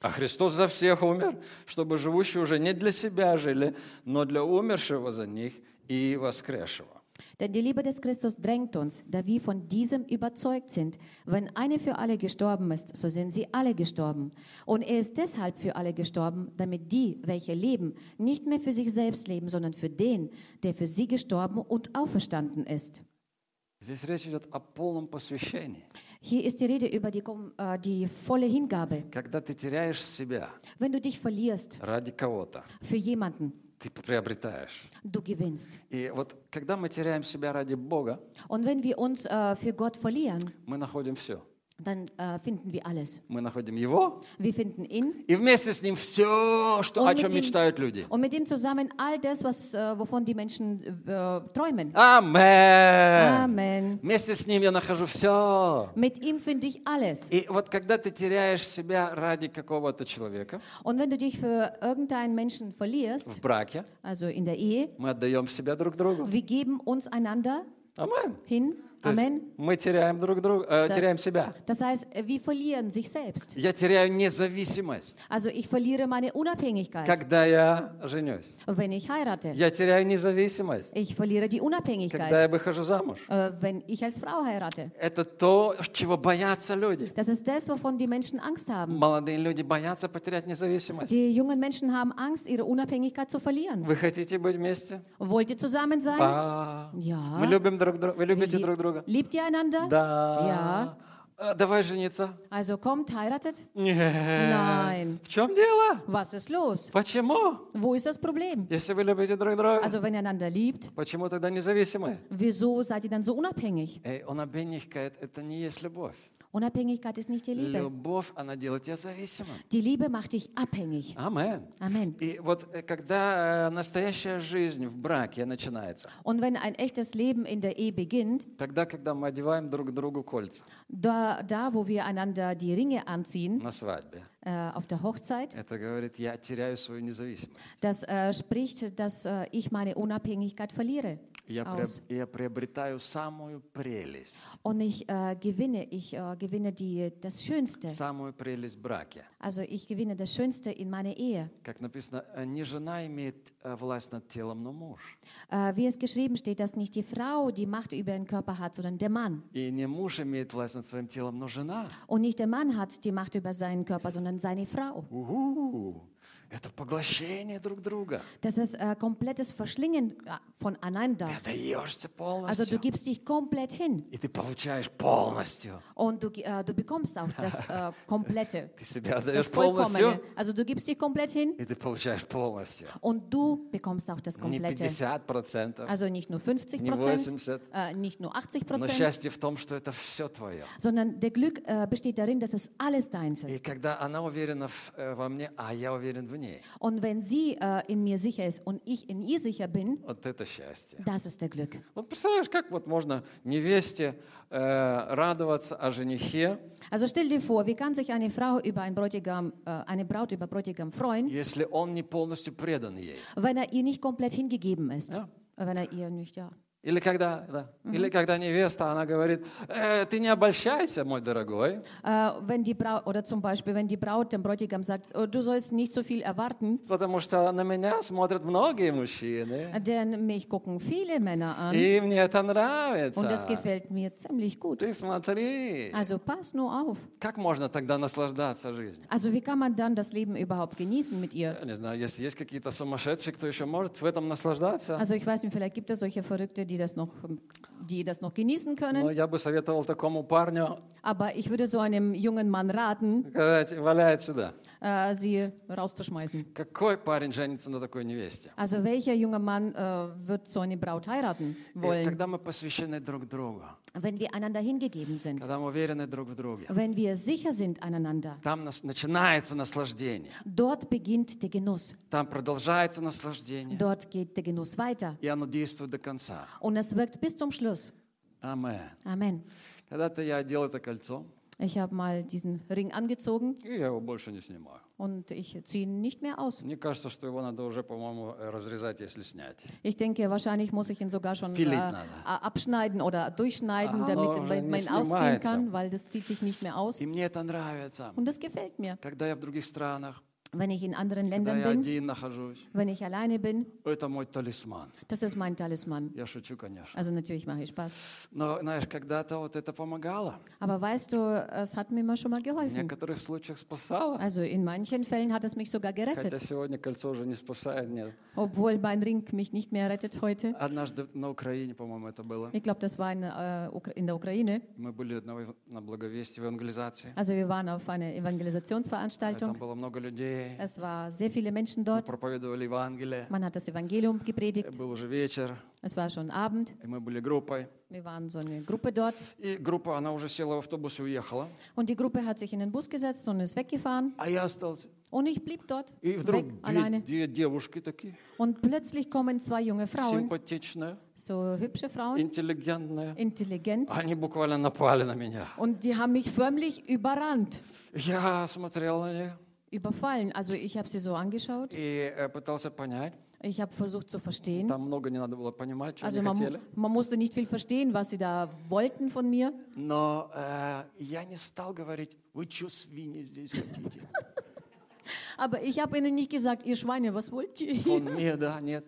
Speaker 1: А Христос за всех умер, чтобы живущие уже не для себя жили, но для умершего за них и воскресшего».
Speaker 2: Denn die Liebe des Christus drängt uns, da wir von diesem überzeugt sind. Wenn einer für alle gestorben ist, so sind sie alle gestorben. Und er ist deshalb für alle gestorben, damit die, welche leben, nicht mehr für sich selbst leben, sondern für den, der für sie gestorben und auferstanden ist.
Speaker 1: Здесь речь идет о полном посвящении.
Speaker 2: Hier ist die Rede über die, äh, die volle Hingabe.
Speaker 1: Когда ты теряешь себя
Speaker 2: Wenn du dich verlierst
Speaker 1: ради кого-то,
Speaker 2: für jemanden,
Speaker 1: ты приобретаешь.
Speaker 2: du gewinnst.
Speaker 1: И вот когда мы теряем себя ради Бога,
Speaker 2: Und wenn wir uns äh, für Gott verlieren,
Speaker 1: мы находим все.
Speaker 2: dann äh, finden wir alles.
Speaker 1: Мы находим Его,
Speaker 2: Wir finden ihn
Speaker 1: и вместе с Ним все, что,
Speaker 2: Он
Speaker 1: о чем
Speaker 2: mit ihm-
Speaker 1: мечтают люди.
Speaker 2: und mit ihm zusammen all das, was, äh, wovon die Menschen äh, träumen.
Speaker 1: Амен.
Speaker 2: Amen.
Speaker 1: Вместе с Ним я нахожу все.
Speaker 2: Mit ihm finde ich alles.
Speaker 1: И вот когда ты теряешь себя ради какого-то человека
Speaker 2: Und wenn du dich für irgendeinen Menschen verlierst,
Speaker 1: в браке,
Speaker 2: also in der Ehe,
Speaker 1: мы отдаем себя друг другу.
Speaker 2: wir geben uns einander
Speaker 1: Амен.
Speaker 2: hin.
Speaker 1: То
Speaker 2: Amen.
Speaker 1: мы теряем друг друга, э, теряем себя.
Speaker 2: Das heißt, wir verlieren sich selbst.
Speaker 1: Я теряю независимость,
Speaker 2: Also ich verliere meine Unabhängigkeit,
Speaker 1: когда я женюсь.
Speaker 2: wenn ich heirate.
Speaker 1: Я теряю независимость,
Speaker 2: Ich verliere die
Speaker 1: когда я
Speaker 2: Unabhängigkeit,
Speaker 1: выхожу замуж.
Speaker 2: äh, wenn ich als Frau heirate.
Speaker 1: Это то, чего боятся люди.
Speaker 2: Das ist das, wovon die Menschen Angst haben.
Speaker 1: Молодые люди боятся потерять независимость.
Speaker 2: Die jungen Menschen haben Angst, ihre Unabhängigkeit zu verlieren.
Speaker 1: Вы хотите быть вместе?
Speaker 2: Wollt ihr zusammen sein?
Speaker 1: Да.
Speaker 2: Ja.
Speaker 1: Мы любим друг друга. Вы любите друг друга?
Speaker 2: Liebt ihr einander?
Speaker 1: Да. А, Давай жениться.
Speaker 2: Also kommt, heiratet?
Speaker 1: Нет.
Speaker 2: Nein.
Speaker 1: В чем дело?
Speaker 2: Was ist los?
Speaker 1: Почему?
Speaker 2: Wo ist das Problem?
Speaker 1: Если вы любите друг друга,
Speaker 2: Also wenn ihr einander liebt,
Speaker 1: почему тогда независимы?
Speaker 2: wieso seid ihr dann so unabhängig?
Speaker 1: Эй, unabhängigkeit – это не есть любовь.
Speaker 2: Unabhängigkeit ist nicht die Liebe.
Speaker 1: Любовь, она делает тебя зависимым.
Speaker 2: Die Liebe macht dich abhängig.
Speaker 1: Амен.
Speaker 2: Amen.
Speaker 1: И вот э, когда э, настоящая жизнь в браке начинается,
Speaker 2: Und wenn ein echtes Leben in der Ehe beginnt,
Speaker 1: тогда, когда мы одеваем друг другу кольца
Speaker 2: da, da wo wir einander die Ringe anziehen
Speaker 1: на свадьбе,
Speaker 2: äh, auf der Hochzeit,
Speaker 1: это говорит, я теряю свою независимость.
Speaker 2: das äh, spricht, dass äh, ich meine Unabhängigkeit verliere.
Speaker 1: Я,
Speaker 2: aus.
Speaker 1: приоб- я приобретаю самую прелесть,
Speaker 2: Und ich äh, gewinne, ich äh, gewinne die, das Schönste.
Speaker 1: самую прелесть в браке.
Speaker 2: Also ich gewinne das Schönste in meiner Ehe.
Speaker 1: Как написано, э, не жена имеет э, власть над телом, но муж.
Speaker 2: Äh, wie es geschrieben steht, dass nicht die Frau die Macht über den Körper hat, sondern der Mann.
Speaker 1: И не муж имеет власть над своим телом, но жена.
Speaker 2: Und nicht der Mann hat die Macht über seinen Körper, sondern seine Frau.
Speaker 1: Уху! Это поглощение друг друга.
Speaker 2: Das ist äh, komplettes Verschlingen äh, voneinander.
Speaker 1: Ты отдаешься
Speaker 2: Also du
Speaker 1: полностью.
Speaker 2: gibst dich komplett hin
Speaker 1: И ты получаешь полностью.
Speaker 2: und du, äh, du bekommst auch das äh, Komplette,
Speaker 1: Ты себя
Speaker 2: das
Speaker 1: отдаешь
Speaker 2: Vollkommene.
Speaker 1: полностью,
Speaker 2: Also du gibst dich komplett hin
Speaker 1: и ты получаешь полностью.
Speaker 2: und du bekommst auch das
Speaker 1: Не
Speaker 2: Komplette.
Speaker 1: 50%,
Speaker 2: Also nicht nur 50
Speaker 1: не
Speaker 2: Prozent,
Speaker 1: 80%.
Speaker 2: äh, nicht nur 80
Speaker 1: Но
Speaker 2: Prozent,
Speaker 1: счастье в том, что это все твое.
Speaker 2: sondern der Glück äh, besteht darin, dass es alles deins
Speaker 1: И
Speaker 2: ist.
Speaker 1: когда она уверена в- э, во мне, а я уверен в ней,
Speaker 2: Und wenn sie äh, in mir sicher ist und ich in ihr sicher bin,
Speaker 1: вот это счастье.
Speaker 2: das ist der Glück.
Speaker 1: Вот представляешь, как вот можно невесте э, радоваться о женихе,
Speaker 2: Also stell dir vor, wie kann sich eine Frau über einen Bräutigam, äh, eine Braut über Bräutigam freuen,
Speaker 1: если он не полностью предан ей.
Speaker 2: wenn er ihr nicht komplett hingegeben ist?
Speaker 1: Ja.
Speaker 2: Wenn er ihr nicht, ja.
Speaker 1: Или когда, да, или когда невеста, она говорит, «Э, ты не обольщайся, мой дорогой,
Speaker 2: Äh, wenn die Braut, oder zum Beispiel, wenn die Braut dem Bräutigam sagt, oh, du sollst nicht so viel erwarten,
Speaker 1: потому что на меня смотрят многие мужчины,
Speaker 2: denn mich gucken viele Männer an
Speaker 1: и мне это
Speaker 2: und das
Speaker 1: нравится.
Speaker 2: gefällt mir ziemlich gut.
Speaker 1: Ты смотри.
Speaker 2: Also pass nur auf.
Speaker 1: Как можно тогда наслаждаться жизнью?
Speaker 2: Also wie kann man dann das Leben überhaupt genießen mit ihr?
Speaker 1: Я не знаю, если есть какие-то сумасшедшие, кто еще может в этом наслаждаться.
Speaker 2: Also ich weiß nicht, vielleicht gibt es solche Verrückte, die das noch, die das noch genießen
Speaker 1: Но
Speaker 2: können.
Speaker 1: я бы советовал такому парню
Speaker 2: Aber ich würde so einem jungen Mann raten,
Speaker 1: сказать, валяет сюда.
Speaker 2: äh, sie rauszuschmeißen.
Speaker 1: Какой парень женится на такой невесте?
Speaker 2: Also welcher junge Mann äh, wird so eine Braut heiraten
Speaker 1: И
Speaker 2: wollen,
Speaker 1: когда мы посвящены друг другу,
Speaker 2: wenn wir einander hingegeben sind,
Speaker 1: когда мы уверены друг в друге,
Speaker 2: wenn wir sicher sind aneinander?
Speaker 1: там нас начинается наслаждение,
Speaker 2: Dort beginnt der Genuss.
Speaker 1: там продолжается наслаждение,
Speaker 2: Dort geht der Genuss weiter.
Speaker 1: и оно действует до конца.
Speaker 2: Und es wirkt bis zum Schluss.
Speaker 1: Амен.
Speaker 2: Amen.
Speaker 1: Когда-то я одел это кольцо,
Speaker 2: Ich habe mal diesen Ring angezogen
Speaker 1: и я его больше не снимаю.
Speaker 2: und ich ziehe ihn nicht mehr aus.
Speaker 1: Мне кажется, что его надо уже, по-моему, э, разрезать, если снять.
Speaker 2: Ich denke, wahrscheinlich muss ich ihn sogar schon äh,
Speaker 1: Viel Lied
Speaker 2: abschneiden oder durchschneiden,
Speaker 1: Ah,
Speaker 2: damit
Speaker 1: aber
Speaker 2: man
Speaker 1: nicht
Speaker 2: ihn ausziehen
Speaker 1: снимается.
Speaker 2: kann, weil das zieht sich nicht mehr aus.
Speaker 1: И мне это нравится.
Speaker 2: Und das gefällt mir.
Speaker 1: Когда я в других странах,
Speaker 2: Wenn ich in anderen
Speaker 1: когда
Speaker 2: Ländern
Speaker 1: я
Speaker 2: bin,
Speaker 1: один нахожусь,
Speaker 2: wenn ich alleine bin,
Speaker 1: это мой талисман.
Speaker 2: das ist mein Talisman.
Speaker 1: Я шучу, конечно.
Speaker 2: Also natürlich mache ich Spaß.
Speaker 1: Но, знаешь, когда-то вот это помогало.
Speaker 2: Aber weißt du, es hat mir mal schon mal
Speaker 1: В
Speaker 2: geholfen.
Speaker 1: некоторых случаях спасало.
Speaker 2: Also in manchen Fällen hat es mich sogar
Speaker 1: Хотя
Speaker 2: gerettet,
Speaker 1: сегодня кольцо уже не спасает, нет.
Speaker 2: obwohl mein Ring mich nicht mehr rettet heute.
Speaker 1: Однажды на Украине, по-моему, это было.
Speaker 2: Ich glaube, das war in, äh, Ukra- in der Ukraine.
Speaker 1: Мы были на, на благовестии, в евангелизации.
Speaker 2: Also wir waren auf einer
Speaker 1: Там
Speaker 2: Evangelisationsveranstaltung.
Speaker 1: было много людей.
Speaker 2: Es war sehr viele Menschen
Speaker 1: Мы
Speaker 2: dort.
Speaker 1: проповедовали Евангелие.
Speaker 2: Man hat das Evangelium gepredigt.
Speaker 1: Был уже вечер,
Speaker 2: Es war schon Abend.
Speaker 1: и мы были группой.
Speaker 2: Wir waren so eine Gruppe dort.
Speaker 1: И группа, она уже села в автобус и уехала.
Speaker 2: Und die Gruppe hat sich in den Bus gesetzt und ist weggefahren.
Speaker 1: А я остался.
Speaker 2: Und ich blieb dort,
Speaker 1: И
Speaker 2: weg,
Speaker 1: вдруг две,
Speaker 2: alleine.
Speaker 1: две девушки такие,
Speaker 2: Und plötzlich kommen zwei junge Frauen,
Speaker 1: симпатичные,
Speaker 2: so hübsche Frauen,
Speaker 1: интеллигентные.
Speaker 2: intelligent.
Speaker 1: Они bуквально напали на меня.
Speaker 2: Und die haben mich förmlich überrannt,
Speaker 1: Я смотрел на них
Speaker 2: überfallen. Also ich habe sie so angeschaut.
Speaker 1: и э, пытался понять.
Speaker 2: Ich habe versucht zu verstehen.
Speaker 1: Там много не надо было понимать, что
Speaker 2: Also
Speaker 1: они
Speaker 2: man,
Speaker 1: хотели.
Speaker 2: man musste nicht viel verstehen, was sie da wollten von mir.
Speaker 1: Но э, я не стал говорить, вы что, свиньи здесь хотите?
Speaker 2: Aber ich habe ihnen nicht gesagt, ihr Schweine, was wollt ihr hier?
Speaker 1: Von mir, да, нет.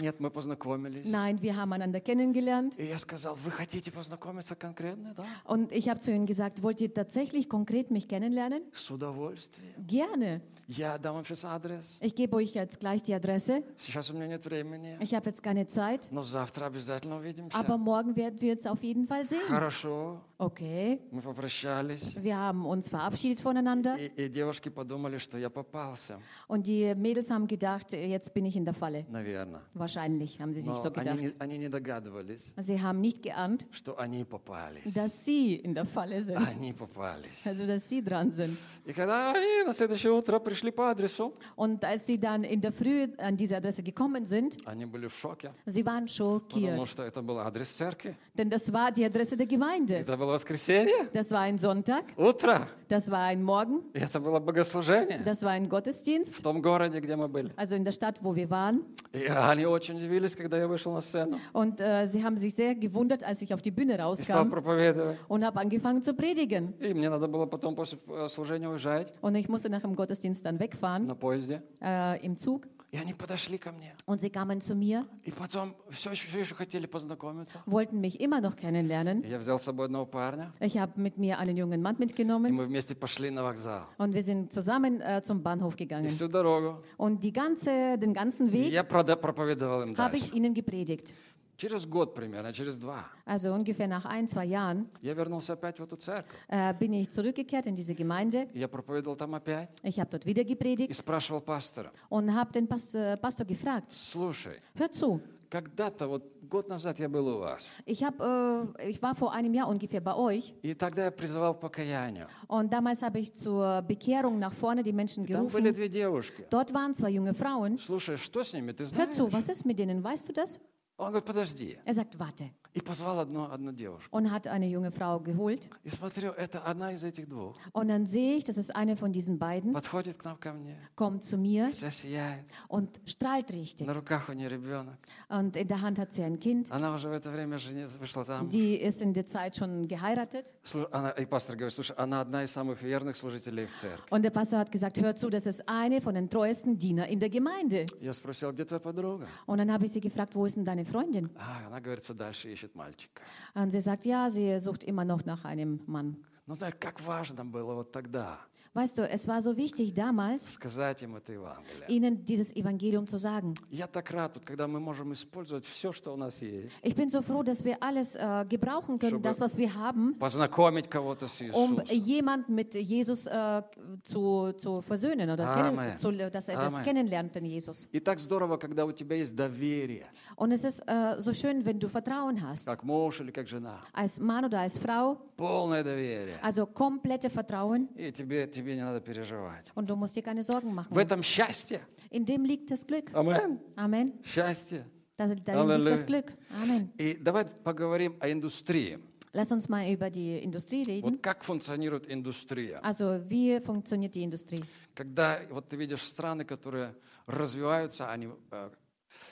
Speaker 1: Нет, мы познакомились.
Speaker 2: Nein, wir haben einander kennengelernt.
Speaker 1: И я сказал, вы хотите познакомиться конкретно, да?
Speaker 2: Und ich habe zu ihnen gesagt, wollt ihr tatsächlich konkret mich kennenlernen?
Speaker 1: С удовольствием.
Speaker 2: Gerne.
Speaker 1: Я дам вам сейчас адрес.
Speaker 2: Ich gebe euch jetzt gleich die Adresse.
Speaker 1: Сейчас у меня нет времени.
Speaker 2: Ich habe jetzt keine Zeit,
Speaker 1: Но завтра обязательно увидимся.
Speaker 2: aber morgen werden wir uns auf jeden Fall sehen.
Speaker 1: Хорошо.
Speaker 2: Okay,
Speaker 1: Мы попрощались.
Speaker 2: wir haben uns verabschiedet voneinander
Speaker 1: И, и девушки подумали, что я попался.
Speaker 2: und die Mädels haben gedacht, jetzt bin ich in der Falle.
Speaker 1: Наверное.
Speaker 2: Wahrscheinlich haben sie sich
Speaker 1: Но
Speaker 2: so
Speaker 1: они,
Speaker 2: gedacht.
Speaker 1: не, они не догадывались,
Speaker 2: Sie haben nicht geahnt,
Speaker 1: что они попались.
Speaker 2: dass sie in der Falle sind.
Speaker 1: Они попались.
Speaker 2: Also, dass sie dran sind.
Speaker 1: И когда они на следующее утро пришли по адресу,
Speaker 2: Und als sie dann in der Früh an diese Adresse gekommen sind,
Speaker 1: они были в шоке,
Speaker 2: sie waren
Speaker 1: потому
Speaker 2: schockiert.
Speaker 1: что это был адрес церкви.
Speaker 2: Denn das war die Adresse der Gemeinde.
Speaker 1: Это был было воскресенье,
Speaker 2: Das war ein Sonntag,
Speaker 1: утро,
Speaker 2: das war ein Morgen,
Speaker 1: и это было богослужение
Speaker 2: das war ein Gottesdienst,
Speaker 1: в том городе, где мы были.
Speaker 2: also in der Stadt, wo wir waren.
Speaker 1: И они очень удивились, когда я вышел на сцену
Speaker 2: Und äh, sie haben sich sehr gewundert, als ich auf die Bühne
Speaker 1: и стал
Speaker 2: rauskam
Speaker 1: проповедовать.
Speaker 2: und habe angefangen zu predigen.
Speaker 1: И мне надо было потом после э, служения уезжать
Speaker 2: Und ich musste nach dem Gottesdienst dann wegfahren
Speaker 1: на поезде.
Speaker 2: äh, im Zug.
Speaker 1: И они подошли ко мне.
Speaker 2: Und sie kamen zu mir,
Speaker 1: И потом все еще, все еще хотели познакомиться.
Speaker 2: wollten mich immer noch kennenlernen.
Speaker 1: И я взял с собой одного парня,
Speaker 2: Ich habe mit mir einen jungen Mann
Speaker 1: и
Speaker 2: mitgenommen
Speaker 1: мы вместе пошли на вокзал.
Speaker 2: und wir sind zusammen äh, zum Bahnhof
Speaker 1: И
Speaker 2: gegangen.
Speaker 1: всю дорогу
Speaker 2: Und die ganze, den ganzen Weg
Speaker 1: я прода- проповедовал им
Speaker 2: habe
Speaker 1: дальше.
Speaker 2: ich ihnen gepredigt.
Speaker 1: Через год примерно, через два,
Speaker 2: Also ungefähr nach ein, zwei Jahren
Speaker 1: я вернулся опять в эту церковь.
Speaker 2: äh, bin ich zurückgekehrt in diese Gemeinde.
Speaker 1: И я проповедовал там опять
Speaker 2: Ich habe dort wieder
Speaker 1: и
Speaker 2: gepredigt
Speaker 1: спрашивал пастора,
Speaker 2: und habe den Pastor, Pastor gefragt,
Speaker 1: слушай,
Speaker 2: hör zu,
Speaker 1: когда-то, вот год назад я был у вас,
Speaker 2: ich, hab, äh, ich war vor einem Jahr ungefähr bei euch
Speaker 1: и тогда я призывал к покаянию.
Speaker 2: und damals habe ich zur Bekehrung nach vorne die Menschen
Speaker 1: И там были
Speaker 2: gerufen.
Speaker 1: две девушки.
Speaker 2: Dort waren zwei junge Frauen.
Speaker 1: Слушай, что с ними, ты
Speaker 2: Hör
Speaker 1: знаешь?
Speaker 2: zu, was ist mit denen? Weißt du das?
Speaker 1: Он говорит, подожди.
Speaker 2: Er sagt, warte.
Speaker 1: И позвал одну, одну девушку.
Speaker 2: Und hat eine junge Frau geholt.
Speaker 1: И смотрю, это одна из этих двух.
Speaker 2: Und dann sehe ich, das ist eine von diesen beiden,
Speaker 1: Подходит к нам ко мне,
Speaker 2: kommt zu mir
Speaker 1: вся сияет.
Speaker 2: und strahlt richtig.
Speaker 1: На руках у нее ребенок.
Speaker 2: Und in der Hand hat sie ein Kind.
Speaker 1: Она уже в это время жене- вышла замуж.
Speaker 2: Die ist in der Zeit schon geheiratet.
Speaker 1: Слу- Она, и пастор говорит, слушай, она одна из самых верных служителей в церкви.
Speaker 2: Und der Pastor hat gesagt, hör zu, das ist eine von den treuesten Diener in der Gemeinde.
Speaker 1: Я спросил, где твоя подруга?
Speaker 2: Und dann habe ich sie gefragt, wo ist denn deine Freundin?
Speaker 1: А, она говорит, что дальше ищет мальчика.
Speaker 2: Und sie sagt, ja, sie sucht immer noch nach einem Mann.
Speaker 1: Ну, знаешь, как важно было вот тогда
Speaker 2: Weißt du, es war so wichtig damals,
Speaker 1: сказать им это Евангелие.
Speaker 2: ihnen dieses Evangelium zu sagen.
Speaker 1: Я так рад, вот, когда мы можем использовать все, что у нас есть,
Speaker 2: Ich bin so froh, dass wir alles äh, gebrauchen können, das, was wir haben,
Speaker 1: познакомить кого-то с
Speaker 2: um
Speaker 1: Иисусом.
Speaker 2: jemand mit Jesus äh, zu, zu versöhnen oder
Speaker 1: Amen.
Speaker 2: kennen, zu, dass er das
Speaker 1: Amen.
Speaker 2: kennenlernt, den Jesus.
Speaker 1: И так здорово, когда у тебя есть доверие,
Speaker 2: Und es ist äh, so schön, wenn du Vertrauen hast,
Speaker 1: как муж или как жена.
Speaker 2: als Mann oder als Frau,
Speaker 1: Полное доверие.
Speaker 2: also komplette Vertrauen
Speaker 1: И тебе, тебе не надо переживать.
Speaker 2: und du musst dir keine Sorgen
Speaker 1: В
Speaker 2: machen.
Speaker 1: этом счастье.
Speaker 2: In dem liegt das Glück.
Speaker 1: Amen.
Speaker 2: Amen.
Speaker 1: Счастье.
Speaker 2: Da, darin liegt das Glück. Amen.
Speaker 1: И давай поговорим о индустрии.
Speaker 2: Lass uns mal über die Industrie reden.
Speaker 1: Вот как функционирует индустрия?
Speaker 2: Also, wie funktioniert die Industrie?
Speaker 1: Когда вот ты видишь страны, которые развиваются, они э,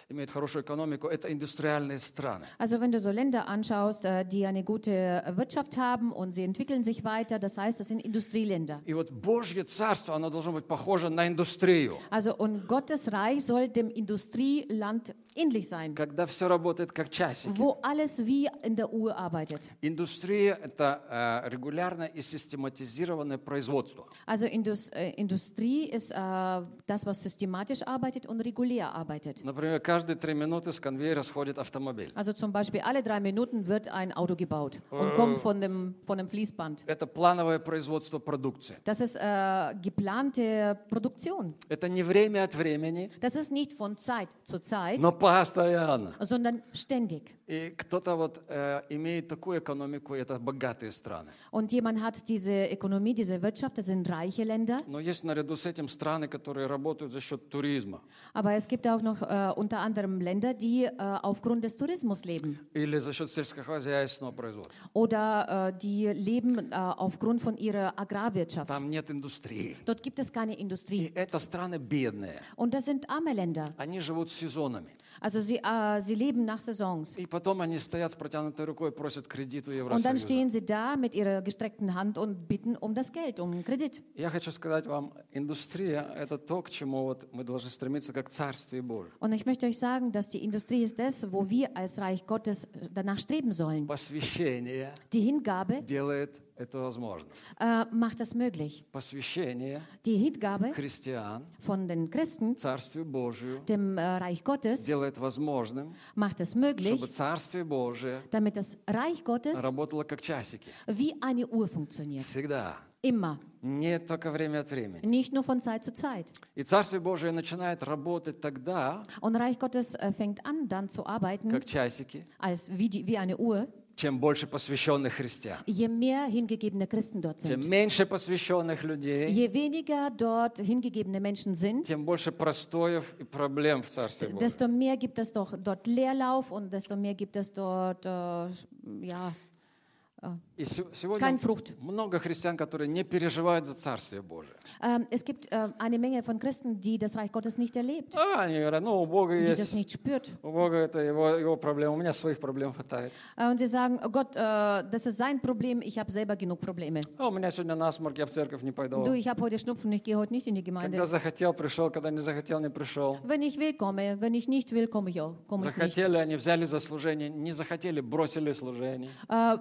Speaker 1: имеют хорошую экономику, это индустриальные страны.
Speaker 2: Also, wenn du so Länder anschaust, äh, die eine gute Wirtschaft haben und sie entwickeln sich weiter, das heißt, das sind Industrieländer.
Speaker 1: И вот Божье царство, оно должно быть похоже на индустрию.
Speaker 2: Also, und Gottes Reich soll dem Industrieland ähnlich sein,
Speaker 1: Когда все работает как часики.
Speaker 2: wo alles wie in der Uhr arbeitet.
Speaker 1: Индустрия – это э, регулярное и систематизированное производство.
Speaker 2: Also, Indus äh, Industrie ist äh, das, was systematisch arbeitet und regulär arbeitet.
Speaker 1: Например, каждые три минуты с конвейера сходит автомобиль.
Speaker 2: Also zum Beispiel alle drei Minuten wird ein Auto gebaut und kommt von dem, von dem Fließband.
Speaker 1: Это плановое производство продукции.
Speaker 2: Das ist äh, geplante Produktion.
Speaker 1: Это не время от времени,
Speaker 2: Das ist nicht von Zeit zu Zeit,
Speaker 1: но постоянно.
Speaker 2: sondern ständig.
Speaker 1: И кто-то вот э, имеет такую экономику, и это богатые страны.
Speaker 2: Und jemand hat diese Ökonomie, diese Wirtschaft, das sind reiche Länder.
Speaker 1: Но есть наряду с этим страны, которые работают за счет туризма
Speaker 2: Aber es gibt auch noch äh, unter anderem Länder, die äh, aufgrund des Tourismus leben.
Speaker 1: или за счет сельскохозяйственного производства.
Speaker 2: Oder äh, die leben äh, aufgrund von ihrer Agrarwirtschaft.
Speaker 1: Там нет индустрии.
Speaker 2: Dort gibt es keine
Speaker 1: И
Speaker 2: Industrie.
Speaker 1: это страны бедные.
Speaker 2: Und das sind arme Länder.
Speaker 1: Они живут сезонами.
Speaker 2: Also sie, äh, sie leben nach Saisons.
Speaker 1: И потом они стоят с протянутой рукой, просят кредит у
Speaker 2: Und dann
Speaker 1: Евросоюза.
Speaker 2: stehen sie da mit ihrer gestreckten Hand und bitten um das Geld, um einen Kredit.
Speaker 1: Я хочу сказать вам, индустрия – это то, к чему вот мы должны стремиться, как Царствие Божие.
Speaker 2: Und ich möchte euch sagen, dass die Industrie ist das, wo wir als Reich Gottes danach streben sollen.
Speaker 1: Посвящение
Speaker 2: Die Hingabe
Speaker 1: делает это возможно.
Speaker 2: äh, macht das möglich.
Speaker 1: Посвящение
Speaker 2: Die Hingabe
Speaker 1: христиан
Speaker 2: von den Christen
Speaker 1: Царствию Божию
Speaker 2: dem äh, Reich Gottes
Speaker 1: делает возможным,
Speaker 2: macht es möglich,
Speaker 1: чтобы Царствие Божие
Speaker 2: damit das Reich Gottes
Speaker 1: работало как часики.
Speaker 2: wie eine Uhr funktioniert.
Speaker 1: Всегда.
Speaker 2: Immer.
Speaker 1: Не только время от времени.
Speaker 2: Nicht nur von Zeit zu Zeit.
Speaker 1: И Царствие Божие начинает работать тогда,
Speaker 2: Und Reich Gottes äh, fängt an, dann zu arbeiten,
Speaker 1: как часики,
Speaker 2: als wie, die, wie eine Uhr,
Speaker 1: чем больше посвященных христиан.
Speaker 2: je mehr hingegebene Christen dort
Speaker 1: Чем
Speaker 2: sind.
Speaker 1: меньше посвященных людей,
Speaker 2: Je weniger dort hingegebene Menschen sind,
Speaker 1: тем больше простоев и проблем в Царстве Божьем.
Speaker 2: desto mehr gibt es doch dort Leerlauf und desto mehr gibt es dort äh, ja, äh,
Speaker 1: И се- сегодня много христиан, которые не переживают за Царствие Божие.
Speaker 2: Ähm, es gibt äh, eine Menge von Christen, die das Reich Gottes nicht erlebt,
Speaker 1: А, они говорят, ну, у Бога
Speaker 2: die das
Speaker 1: есть,
Speaker 2: nicht spürt.
Speaker 1: у Бога это его, его проблема, у меня своих проблем хватает.
Speaker 2: Äh, und sie sagen, oh Gott, äh, das ist sein Problem, ich habe selber genug Probleme.
Speaker 1: А у меня сегодня насморк, я в церковь не пойду.
Speaker 2: Du, ich habe heute Schnupfen, ich gehe heute nicht in die
Speaker 1: Когда
Speaker 2: Gemeinde.
Speaker 1: захотел, пришел, когда не захотел, не пришел.
Speaker 2: Wenn ich will, komme. Wenn ich nicht will, komme ich auch. Komme ich nicht.
Speaker 1: Захотели, они взяли за служение, не захотели, бросили служение.
Speaker 2: Äh,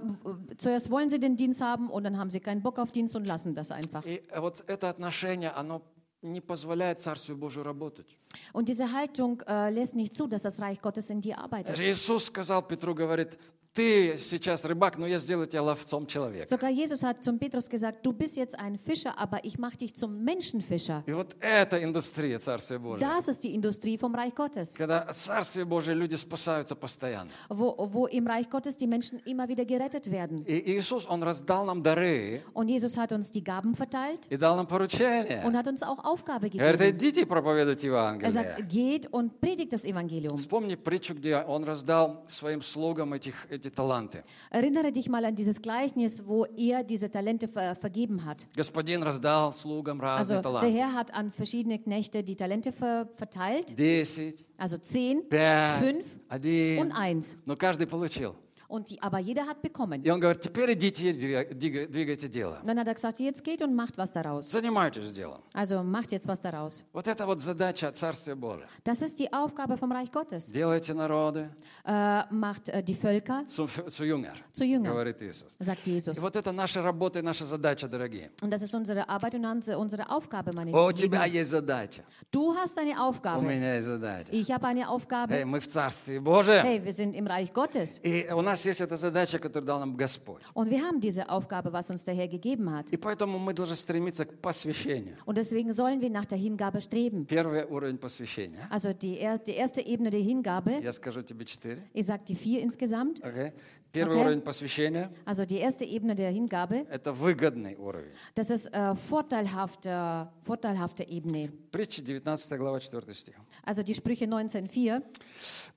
Speaker 2: zuerst wollen sie den Dienst haben und dann haben sie keinen Bock auf Dienst und lassen das einfach.
Speaker 1: И вот это отношение, оно не позволяет Царствию Божию работать.
Speaker 2: Und diese Haltung äh, lässt nicht zu, dass das Reich Gottes in dir arbeitet.
Speaker 1: Даже Иисус сказал Петру, говорит, ты сейчас рыбак, но я сделаю тебя ловцом человека.
Speaker 2: Sogar Jesus hat zum Petrus gesagt, du bist jetzt ein Fischer, aber ich mache dich zum Menschenfischer.
Speaker 1: И вот это индустрия Царствия Божия.
Speaker 2: Das ist die Industrie vom Reich Gottes,
Speaker 1: Когда Царствие Божие люди спасаются постоянно.
Speaker 2: wo, wo im Reich Gottes die Menschen immer wieder gerettet werden.
Speaker 1: И Иисус, Он раздал нам дары
Speaker 2: Und Jesus hat uns die Gaben verteilt
Speaker 1: и дал нам поручение.
Speaker 2: und hat uns auch Aufgabe
Speaker 1: Говорит,
Speaker 2: gegeben.
Speaker 1: идите и проповедуйте
Speaker 2: Er
Speaker 1: Евангелие.
Speaker 2: sagt, geht und predigt das Evangelium.
Speaker 1: Вспомни притчу, где Он раздал своим слугам этих, эти таланты.
Speaker 2: Erinnere dich mal an dieses Gleichnis, wo er diese Talente ver vergeben hat.
Speaker 1: Господин раздал слугам
Speaker 2: Also
Speaker 1: разные
Speaker 2: der
Speaker 1: таланты.
Speaker 2: Herr hat an verschiedene Knechte die Talente ver verteilt,
Speaker 1: Десять,
Speaker 2: also zehn,
Speaker 1: пять,
Speaker 2: fünf und
Speaker 1: один.
Speaker 2: eins.
Speaker 1: Но каждый получил.
Speaker 2: Und die, aber jeder hat bekommen.
Speaker 1: И он говорит, теперь идите и двига- двига- двигайте дело.
Speaker 2: Dann hat er gesagt, jetzt geht und macht was daraus.
Speaker 1: Занимайтесь делом.
Speaker 2: Also macht jetzt was daraus.
Speaker 1: Вот это вот задача Царствия Божия.
Speaker 2: Das ist die Aufgabe vom Reich Gottes.
Speaker 1: Делайте народы
Speaker 2: Äh, macht äh, die Völker
Speaker 1: zu, zu Jünger,
Speaker 2: zu Jüngern,
Speaker 1: говорит Иисус.
Speaker 2: sagt
Speaker 1: И
Speaker 2: Jesus.
Speaker 1: вот это наша работа и наша задача, дорогие.
Speaker 2: Und das ist unsere Arbeit und unsere- unsere Aufgabe, meine
Speaker 1: О, у тебя
Speaker 2: Lieben.
Speaker 1: есть задача.
Speaker 2: Du hast eine
Speaker 1: У
Speaker 2: Aufgabe.
Speaker 1: меня есть задача.
Speaker 2: Ich habe eine
Speaker 1: Эй,
Speaker 2: Aufgabe.
Speaker 1: мы в Царстве Божьем.
Speaker 2: Hey, wir sind im Reich Gottes.
Speaker 1: И у нас есть эта задача, которую дал нам Господь.
Speaker 2: Und wir haben diese Aufgabe, was uns der Herr gegeben hat.
Speaker 1: И поэтому мы должны стремиться к посвящению.
Speaker 2: Und deswegen sollen wir nach der Hingabe streben.
Speaker 1: Первый уровень посвящения.
Speaker 2: Also die, er, die erste Ebene der Hingabe,
Speaker 1: Я скажу тебе четыре.
Speaker 2: ich sage die vier insgesamt.
Speaker 1: Окей? Первый
Speaker 2: Окей.
Speaker 1: уровень посвящения
Speaker 2: Also die erste Ebene der Hingabe, –
Speaker 1: это выгодный уровень.
Speaker 2: das ist äh, vorteilhafte, vorteilhafte Ebene.
Speaker 1: Притча 19 глава 4 стих.
Speaker 2: Also die Sprüche 19,4.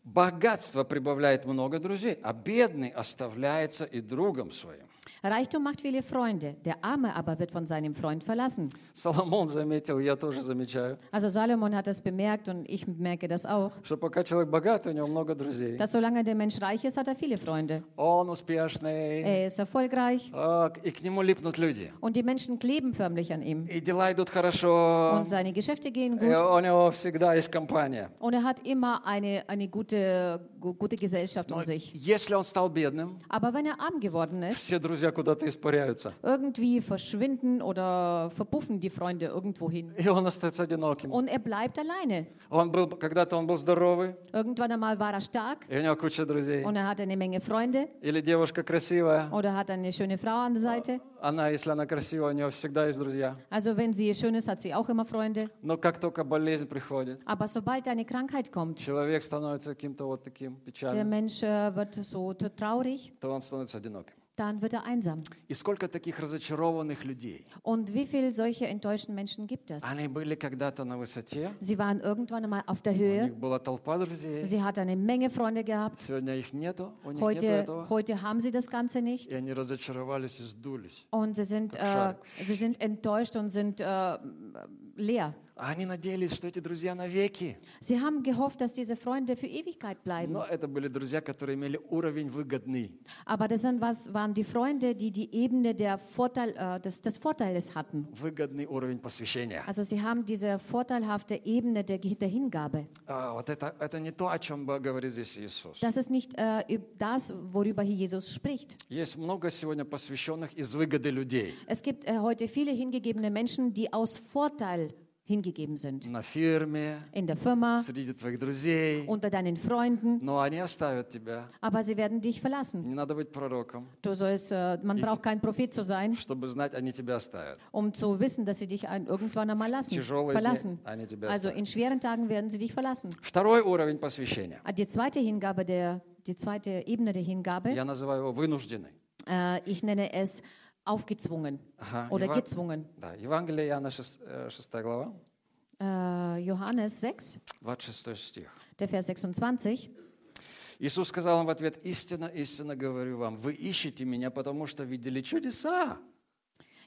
Speaker 1: Богатство прибавляет много друзей, а бедный оставляется и другом своим.
Speaker 2: Reichtum macht viele Freunde, der Arme aber wird von seinem Freund verlassen.
Speaker 1: Соломон заметил, я тоже замечаю,
Speaker 2: Also Salomon hat das bemerkt und ich merke das auch,
Speaker 1: что пока человек богатый, у него много друзей.
Speaker 2: dass solange der Mensch reich ist, hat er viele Freunde.
Speaker 1: Он успешный,
Speaker 2: Er ist erfolgreich
Speaker 1: а, и к нему липнут люди.
Speaker 2: und die Menschen kleben förmlich an ihm.
Speaker 1: И дела идут хорошо,
Speaker 2: Und seine Geschäfte gehen
Speaker 1: и
Speaker 2: gut
Speaker 1: у него всегда есть компания.
Speaker 2: und er hat immer eine, eine gute, gu- gute Gesellschaft um sich.
Speaker 1: Если он стал бедным,
Speaker 2: Aber wenn er arm geworden ist,
Speaker 1: все друзья куда-то испаряются,
Speaker 2: irgendwie verschwinden oder verpuffen die Freunde irgendwo hin.
Speaker 1: и он остается одиноким.
Speaker 2: Und er bleibt alleine.
Speaker 1: Он был, когда-то он был здоровый,
Speaker 2: Irgendwann einmal war er stark
Speaker 1: и у него куча друзей.
Speaker 2: und er hatte eine Menge Freunde
Speaker 1: Или девушка красивая,
Speaker 2: oder hat eine schöne Frau an der Seite.
Speaker 1: она, если она красивая, у нее всегда есть друзья.
Speaker 2: Also wenn sie schön ist, hat sie auch immer Freunde.
Speaker 1: Но как только болезнь приходит,
Speaker 2: Aber sobald eine Krankheit kommt,
Speaker 1: человек становится каким-то вот таким
Speaker 2: der
Speaker 1: печальным,
Speaker 2: Mensch äh, wird so t- traurig,
Speaker 1: то он становится одиноким.
Speaker 2: dann wird er einsam.
Speaker 1: И сколько таких разочарованных людей.
Speaker 2: Und wie viele solche enttäuschten Menschen gibt es?
Speaker 1: Они были когда-то на высоте,
Speaker 2: Sie waren irgendwann einmal auf der
Speaker 1: у
Speaker 2: Höhe,
Speaker 1: них была толпа друзей.
Speaker 2: sie hat eine Menge Freunde gehabt.
Speaker 1: Сегодня их нету, у них нету
Speaker 2: Heute,
Speaker 1: этого.
Speaker 2: heute haben sie das Ganze
Speaker 1: И
Speaker 2: nicht.
Speaker 1: они разочаровались и сдулись.
Speaker 2: Und sie sind, äh,
Speaker 1: Schade.
Speaker 2: sie sind enttäuscht und sind äh, leer.
Speaker 1: А Они надеялись, что эти друзья навеки.
Speaker 2: Sie haben gehofft, dass diese Freunde für Ewigkeit bleiben.
Speaker 1: Но это были друзья, которые имели уровень выгодный.
Speaker 2: Aber das sind was, waren die Freunde, die die Ebene der Vorteil, äh, des, des Vorteiles hatten.
Speaker 1: Выгодный уровень посвящения.
Speaker 2: Also sie haben diese vorteilhafte Ebene der, der Hingabe.
Speaker 1: А, вот это, это не то, о чем бы говорит здесь Иисус.
Speaker 2: Das ist nicht äh, üb- das, worüber hier Jesus spricht.
Speaker 1: Есть много сегодня посвященных из выгоды людей.
Speaker 2: Es gibt äh, heute viele hingegebene Menschen, die aus Vorteil hingegeben sind. in der Firma, unter deinen Freunden. Aber sie werden dich verlassen. Du sollst, äh, man braucht kein Prophet zu sein, um zu wissen, dass sie dich irgendwann einmal lassen, verlassen. Also in schweren Tagen werden sie dich verlassen. Die zweite Hingabe der, die zweite Ebene der Hingabe. Äh, ich nenne es aufgezwungen
Speaker 1: Ага,
Speaker 2: oder
Speaker 1: Ева-
Speaker 2: gezwungen.
Speaker 1: Да, Евангелие Иоанна, 6, 6 глава,
Speaker 2: Äh, Johannes 6,
Speaker 1: 26 стих.
Speaker 2: der Vers 26.
Speaker 1: Иисус сказал им в ответ, истинно, истинно говорю вам, вы ищете меня, потому что видели чудеса.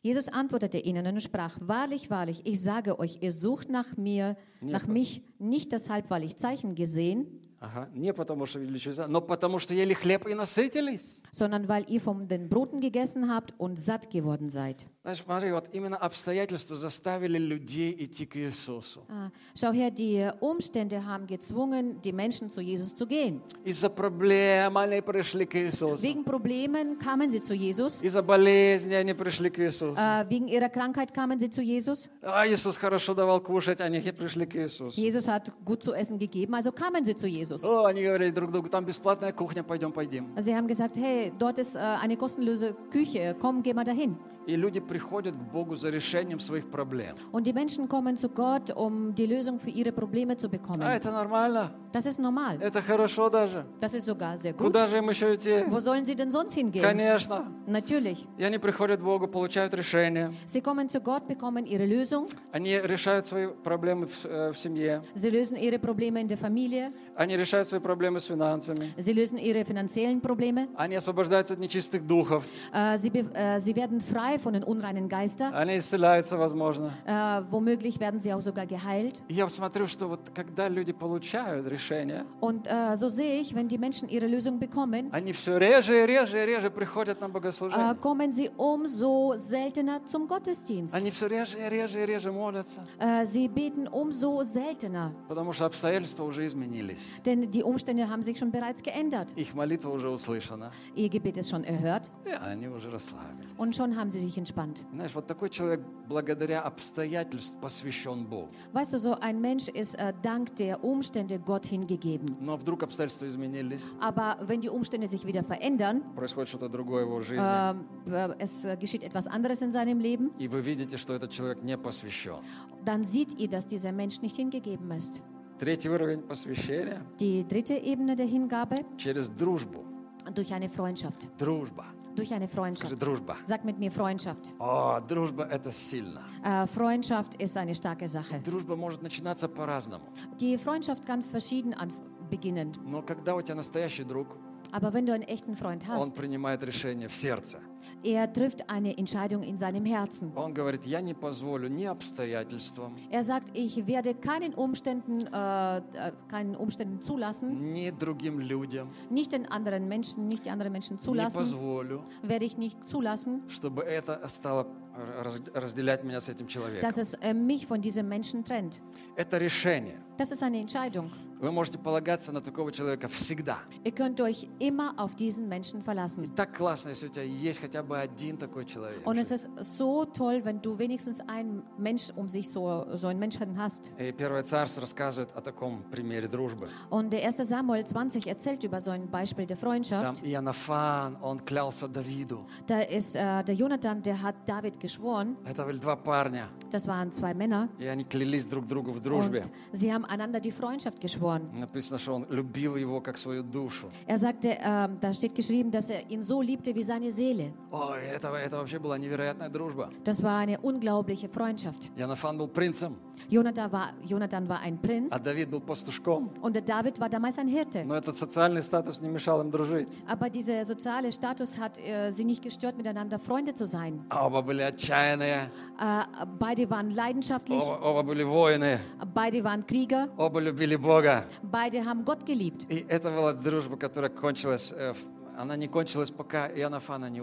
Speaker 2: Jesus antwortete ihnen und sprach, wahrlich, wahrlich, ich sage euch, ihr sucht nach mir, nach mich, nicht deshalb, weil ich Zeichen gesehen,
Speaker 1: Ага. Не потому что видели чудеса, но потому что ели хлеб и насытились.
Speaker 2: sondern weil ihr von den Broten gegessen habt und satt geworden seid.
Speaker 1: Знаешь, смотри, вот именно обстоятельства заставили людей идти к Иисусу.
Speaker 2: Ah, Schau her, die Umstände haben gezwungen, die Menschen zu Jesus zu gehen.
Speaker 1: Из-за проблем они пришли к Иисусу.
Speaker 2: Wegen Problemen kamen sie zu Jesus,
Speaker 1: Из-за болезни они пришли к Иисусу.
Speaker 2: äh, wegen ihrer Krankheit kamen sie zu Jesus.
Speaker 1: А Иисус хорошо давал кушать, они пришли к Иисусу.
Speaker 2: Jesus hat gut zu essen gegeben, also kamen sie zu Jesus.
Speaker 1: О, они говорили друг другу, там бесплатная кухня, пойдем, пойдем.
Speaker 2: Sie haben gesagt, hey, dort ist äh, eine kostenlose Küche, komm, geh mal dahin.
Speaker 1: И люди приходят к Богу за решением своих проблем.
Speaker 2: Und die Menschen kommen zu Gott, um die Lösung für ihre Probleme zu
Speaker 1: А
Speaker 2: bekommen.
Speaker 1: это нормально,
Speaker 2: Das ist normal.
Speaker 1: это хорошо даже.
Speaker 2: Das ist sogar sehr gut.
Speaker 1: Куда же им еще идти?
Speaker 2: Wo sollen sie denn sonst hingehen?
Speaker 1: Конечно.
Speaker 2: Natürlich.
Speaker 1: И они приходят к Богу, получают решение.
Speaker 2: Sie kommen zu Gott, bekommen ihre Lösung.
Speaker 1: Они решают свои проблемы в, э, в семье.
Speaker 2: Sie lösen ihre Probleme in der Familie.
Speaker 1: Они решают свои проблемы с финансами.
Speaker 2: Sie lösen ihre finanziellen Probleme.
Speaker 1: Они освобождаются от нечистых духов.
Speaker 2: Äh, sie, äh, sie werden frei von den unreinen Geistern.
Speaker 1: Они исцеляются, возможно.
Speaker 2: Äh, womöglich werden sie auch sogar geheilt.
Speaker 1: И я смотрю, что вот когда люди получают решение,
Speaker 2: Und äh, so sehe ich, wenn die Menschen ihre Lösung bekommen,
Speaker 1: они все реже и реже и реже приходят на
Speaker 2: äh,
Speaker 1: богослужение.
Speaker 2: kommen sie umso seltener zum Gottesdienst.
Speaker 1: Они все реже и реже и реже молятся,
Speaker 2: Äh, sie beten umso seltener,
Speaker 1: потому что обстоятельства уже изменились.
Speaker 2: denn die Umstände haben sich schon bereits geändert.
Speaker 1: Их молитва уже услышана,
Speaker 2: Ihr Gebet ist schon erhört
Speaker 1: и они уже расслабились.
Speaker 2: und schon haben sie sich entspannt.
Speaker 1: Знаешь, вот такой человек благодаря обстоятельствам посвящен Богу.
Speaker 2: Weißt du, so ein Mensch ist äh, dank der Umstände Gott hingegeben.
Speaker 1: Но вдруг обстоятельства изменились,
Speaker 2: Aber wenn die Umstände sich wieder verändern,
Speaker 1: происходит что-то другое в его жизни,
Speaker 2: ähm, äh, es äh, geschieht etwas anderes in seinem Leben,
Speaker 1: и вы видите, что этот человек не посвящен.
Speaker 2: dann seht ihr, dass dieser Mensch nicht hingegeben ist.
Speaker 1: Третий уровень посвящения
Speaker 2: Die dritte Ebene der Hingabe
Speaker 1: через дружбу.
Speaker 2: durch eine Freundschaft.
Speaker 1: Дружба.
Speaker 2: Durch eine
Speaker 1: Скажи,
Speaker 2: Freundschaft.
Speaker 1: дружба.
Speaker 2: Sag mit mir Freundschaft.
Speaker 1: О, дружба – это сильно.
Speaker 2: Äh, Freundschaft ist eine starke Sache.
Speaker 1: Дружба может начинаться по-разному.
Speaker 2: Die Freundschaft kann verschieden beginnen.
Speaker 1: Но когда у тебя настоящий друг,
Speaker 2: Aber wenn du einen echten Freund
Speaker 1: он
Speaker 2: hast,
Speaker 1: принимает решение в сердце.
Speaker 2: er trifft eine Entscheidung in seinem Herzen.
Speaker 1: Он говорит, я не позволю ни обстоятельствам,
Speaker 2: Er sagt, ich werde keinen Umständen, äh, äh, keinen Umständen zulassen,
Speaker 1: ни другим людям
Speaker 2: nicht den anderen Menschen, nicht die anderen Menschen
Speaker 1: не
Speaker 2: zulassen,
Speaker 1: позволю,
Speaker 2: werde ich nicht zulassen,
Speaker 1: чтобы это стало раз- разделять меня с этим человеком.
Speaker 2: dass es äh, mich von diesem Menschen trennt.
Speaker 1: Это решение.
Speaker 2: Das ist eine Entscheidung.
Speaker 1: Вы можете полагаться на такого человека всегда.
Speaker 2: Ihr könnt euch immer auf diesen Menschen
Speaker 1: И
Speaker 2: verlassen.
Speaker 1: так классно, если у тебя есть хотя бы один такой человек.
Speaker 2: Und es ist so toll, wenn du wenigstens einen Mensch um sich so, so einen Menschen hast.
Speaker 1: И Первое Царство рассказывает о таком примере дружбы.
Speaker 2: Und der 1. Samuel 20 erzählt über so ein Beispiel der
Speaker 1: Там
Speaker 2: Freundschaft.
Speaker 1: Иоаннафан, он клялся Давиду.
Speaker 2: Da ist äh, der Jonathan, der hat David geschworen.
Speaker 1: Это были два парня,
Speaker 2: Das waren zwei Männer.
Speaker 1: и они клялись друг другу в
Speaker 2: Und
Speaker 1: дружбе.
Speaker 2: sie haben einander die Freundschaft geschworen.
Speaker 1: Написано, что он любил его как свою душу.
Speaker 2: Er sagte, ähm, da steht geschrieben, dass er ihn so liebte wie seine Seele.
Speaker 1: Ой, это, это вообще была невероятная дружба.
Speaker 2: Das war eine unglaubliche Freundschaft.
Speaker 1: Иоаннафан был принцем,
Speaker 2: Jonathan war, Jonathan war ein Prinz
Speaker 1: а Давид был пастушком.
Speaker 2: und der David war damals ein Hirte.
Speaker 1: Но этот социальный статус не мешал им дружить.
Speaker 2: Aber dieser soziale Status hat äh, sie nicht gestört, miteinander Freunde zu sein.
Speaker 1: Оба были отчаянные,
Speaker 2: Äh, beide waren leidenschaftlich,
Speaker 1: оба, оба были воины,
Speaker 2: beide waren Krieger,
Speaker 1: оба любили Бога.
Speaker 2: beide haben Gott geliebt.
Speaker 1: И это была дружба, которая кончилась, э, в- она не кончилась, пока Иоаннафана не...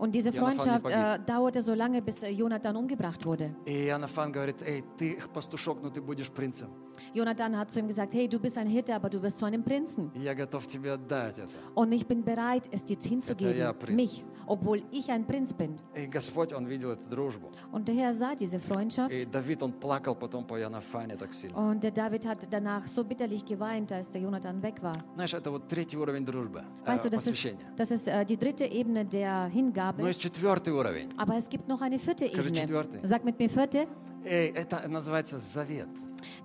Speaker 1: у-
Speaker 2: Und diese
Speaker 1: Jonathan
Speaker 2: Freundschaft
Speaker 1: nie
Speaker 2: äh, dauerte so lange, bis äh, Jonathan umgebracht wurde.
Speaker 1: И Иоаннафан говорит, эй, ты пастушок, но ты будешь принцем.
Speaker 2: Jonathan hat zu ihm gesagt, hey, du bist ein Hirte, aber du wirst zu einem Prinzen.
Speaker 1: И я готов тебе отдать это.
Speaker 2: Und ich bin bereit, es dir
Speaker 1: Это я
Speaker 2: hinzugeben,
Speaker 1: Prinz.
Speaker 2: mich, obwohl ich ein Prinz bin.
Speaker 1: И Господь, Он видел эту дружбу.
Speaker 2: Und der Herr sah diese Freundschaft.
Speaker 1: И Давид, он плакал потом по Иоаннафане так сильно.
Speaker 2: Und der David hat danach so bitterlich geweint, als der Jonathan weg war.
Speaker 1: Знаешь, это вот третий уровень дружбы, э,
Speaker 2: Weißt du, das ist,
Speaker 1: посвящения.
Speaker 2: das ist äh, die dritte Ebene der
Speaker 1: Но
Speaker 2: Hingabe.
Speaker 1: есть четвертый уровень.
Speaker 2: Aber es gibt noch eine vierte
Speaker 1: Скажи,
Speaker 2: Ebene.
Speaker 1: четвертый.
Speaker 2: Sag mit mir vierte.
Speaker 1: Эй, это называется завет,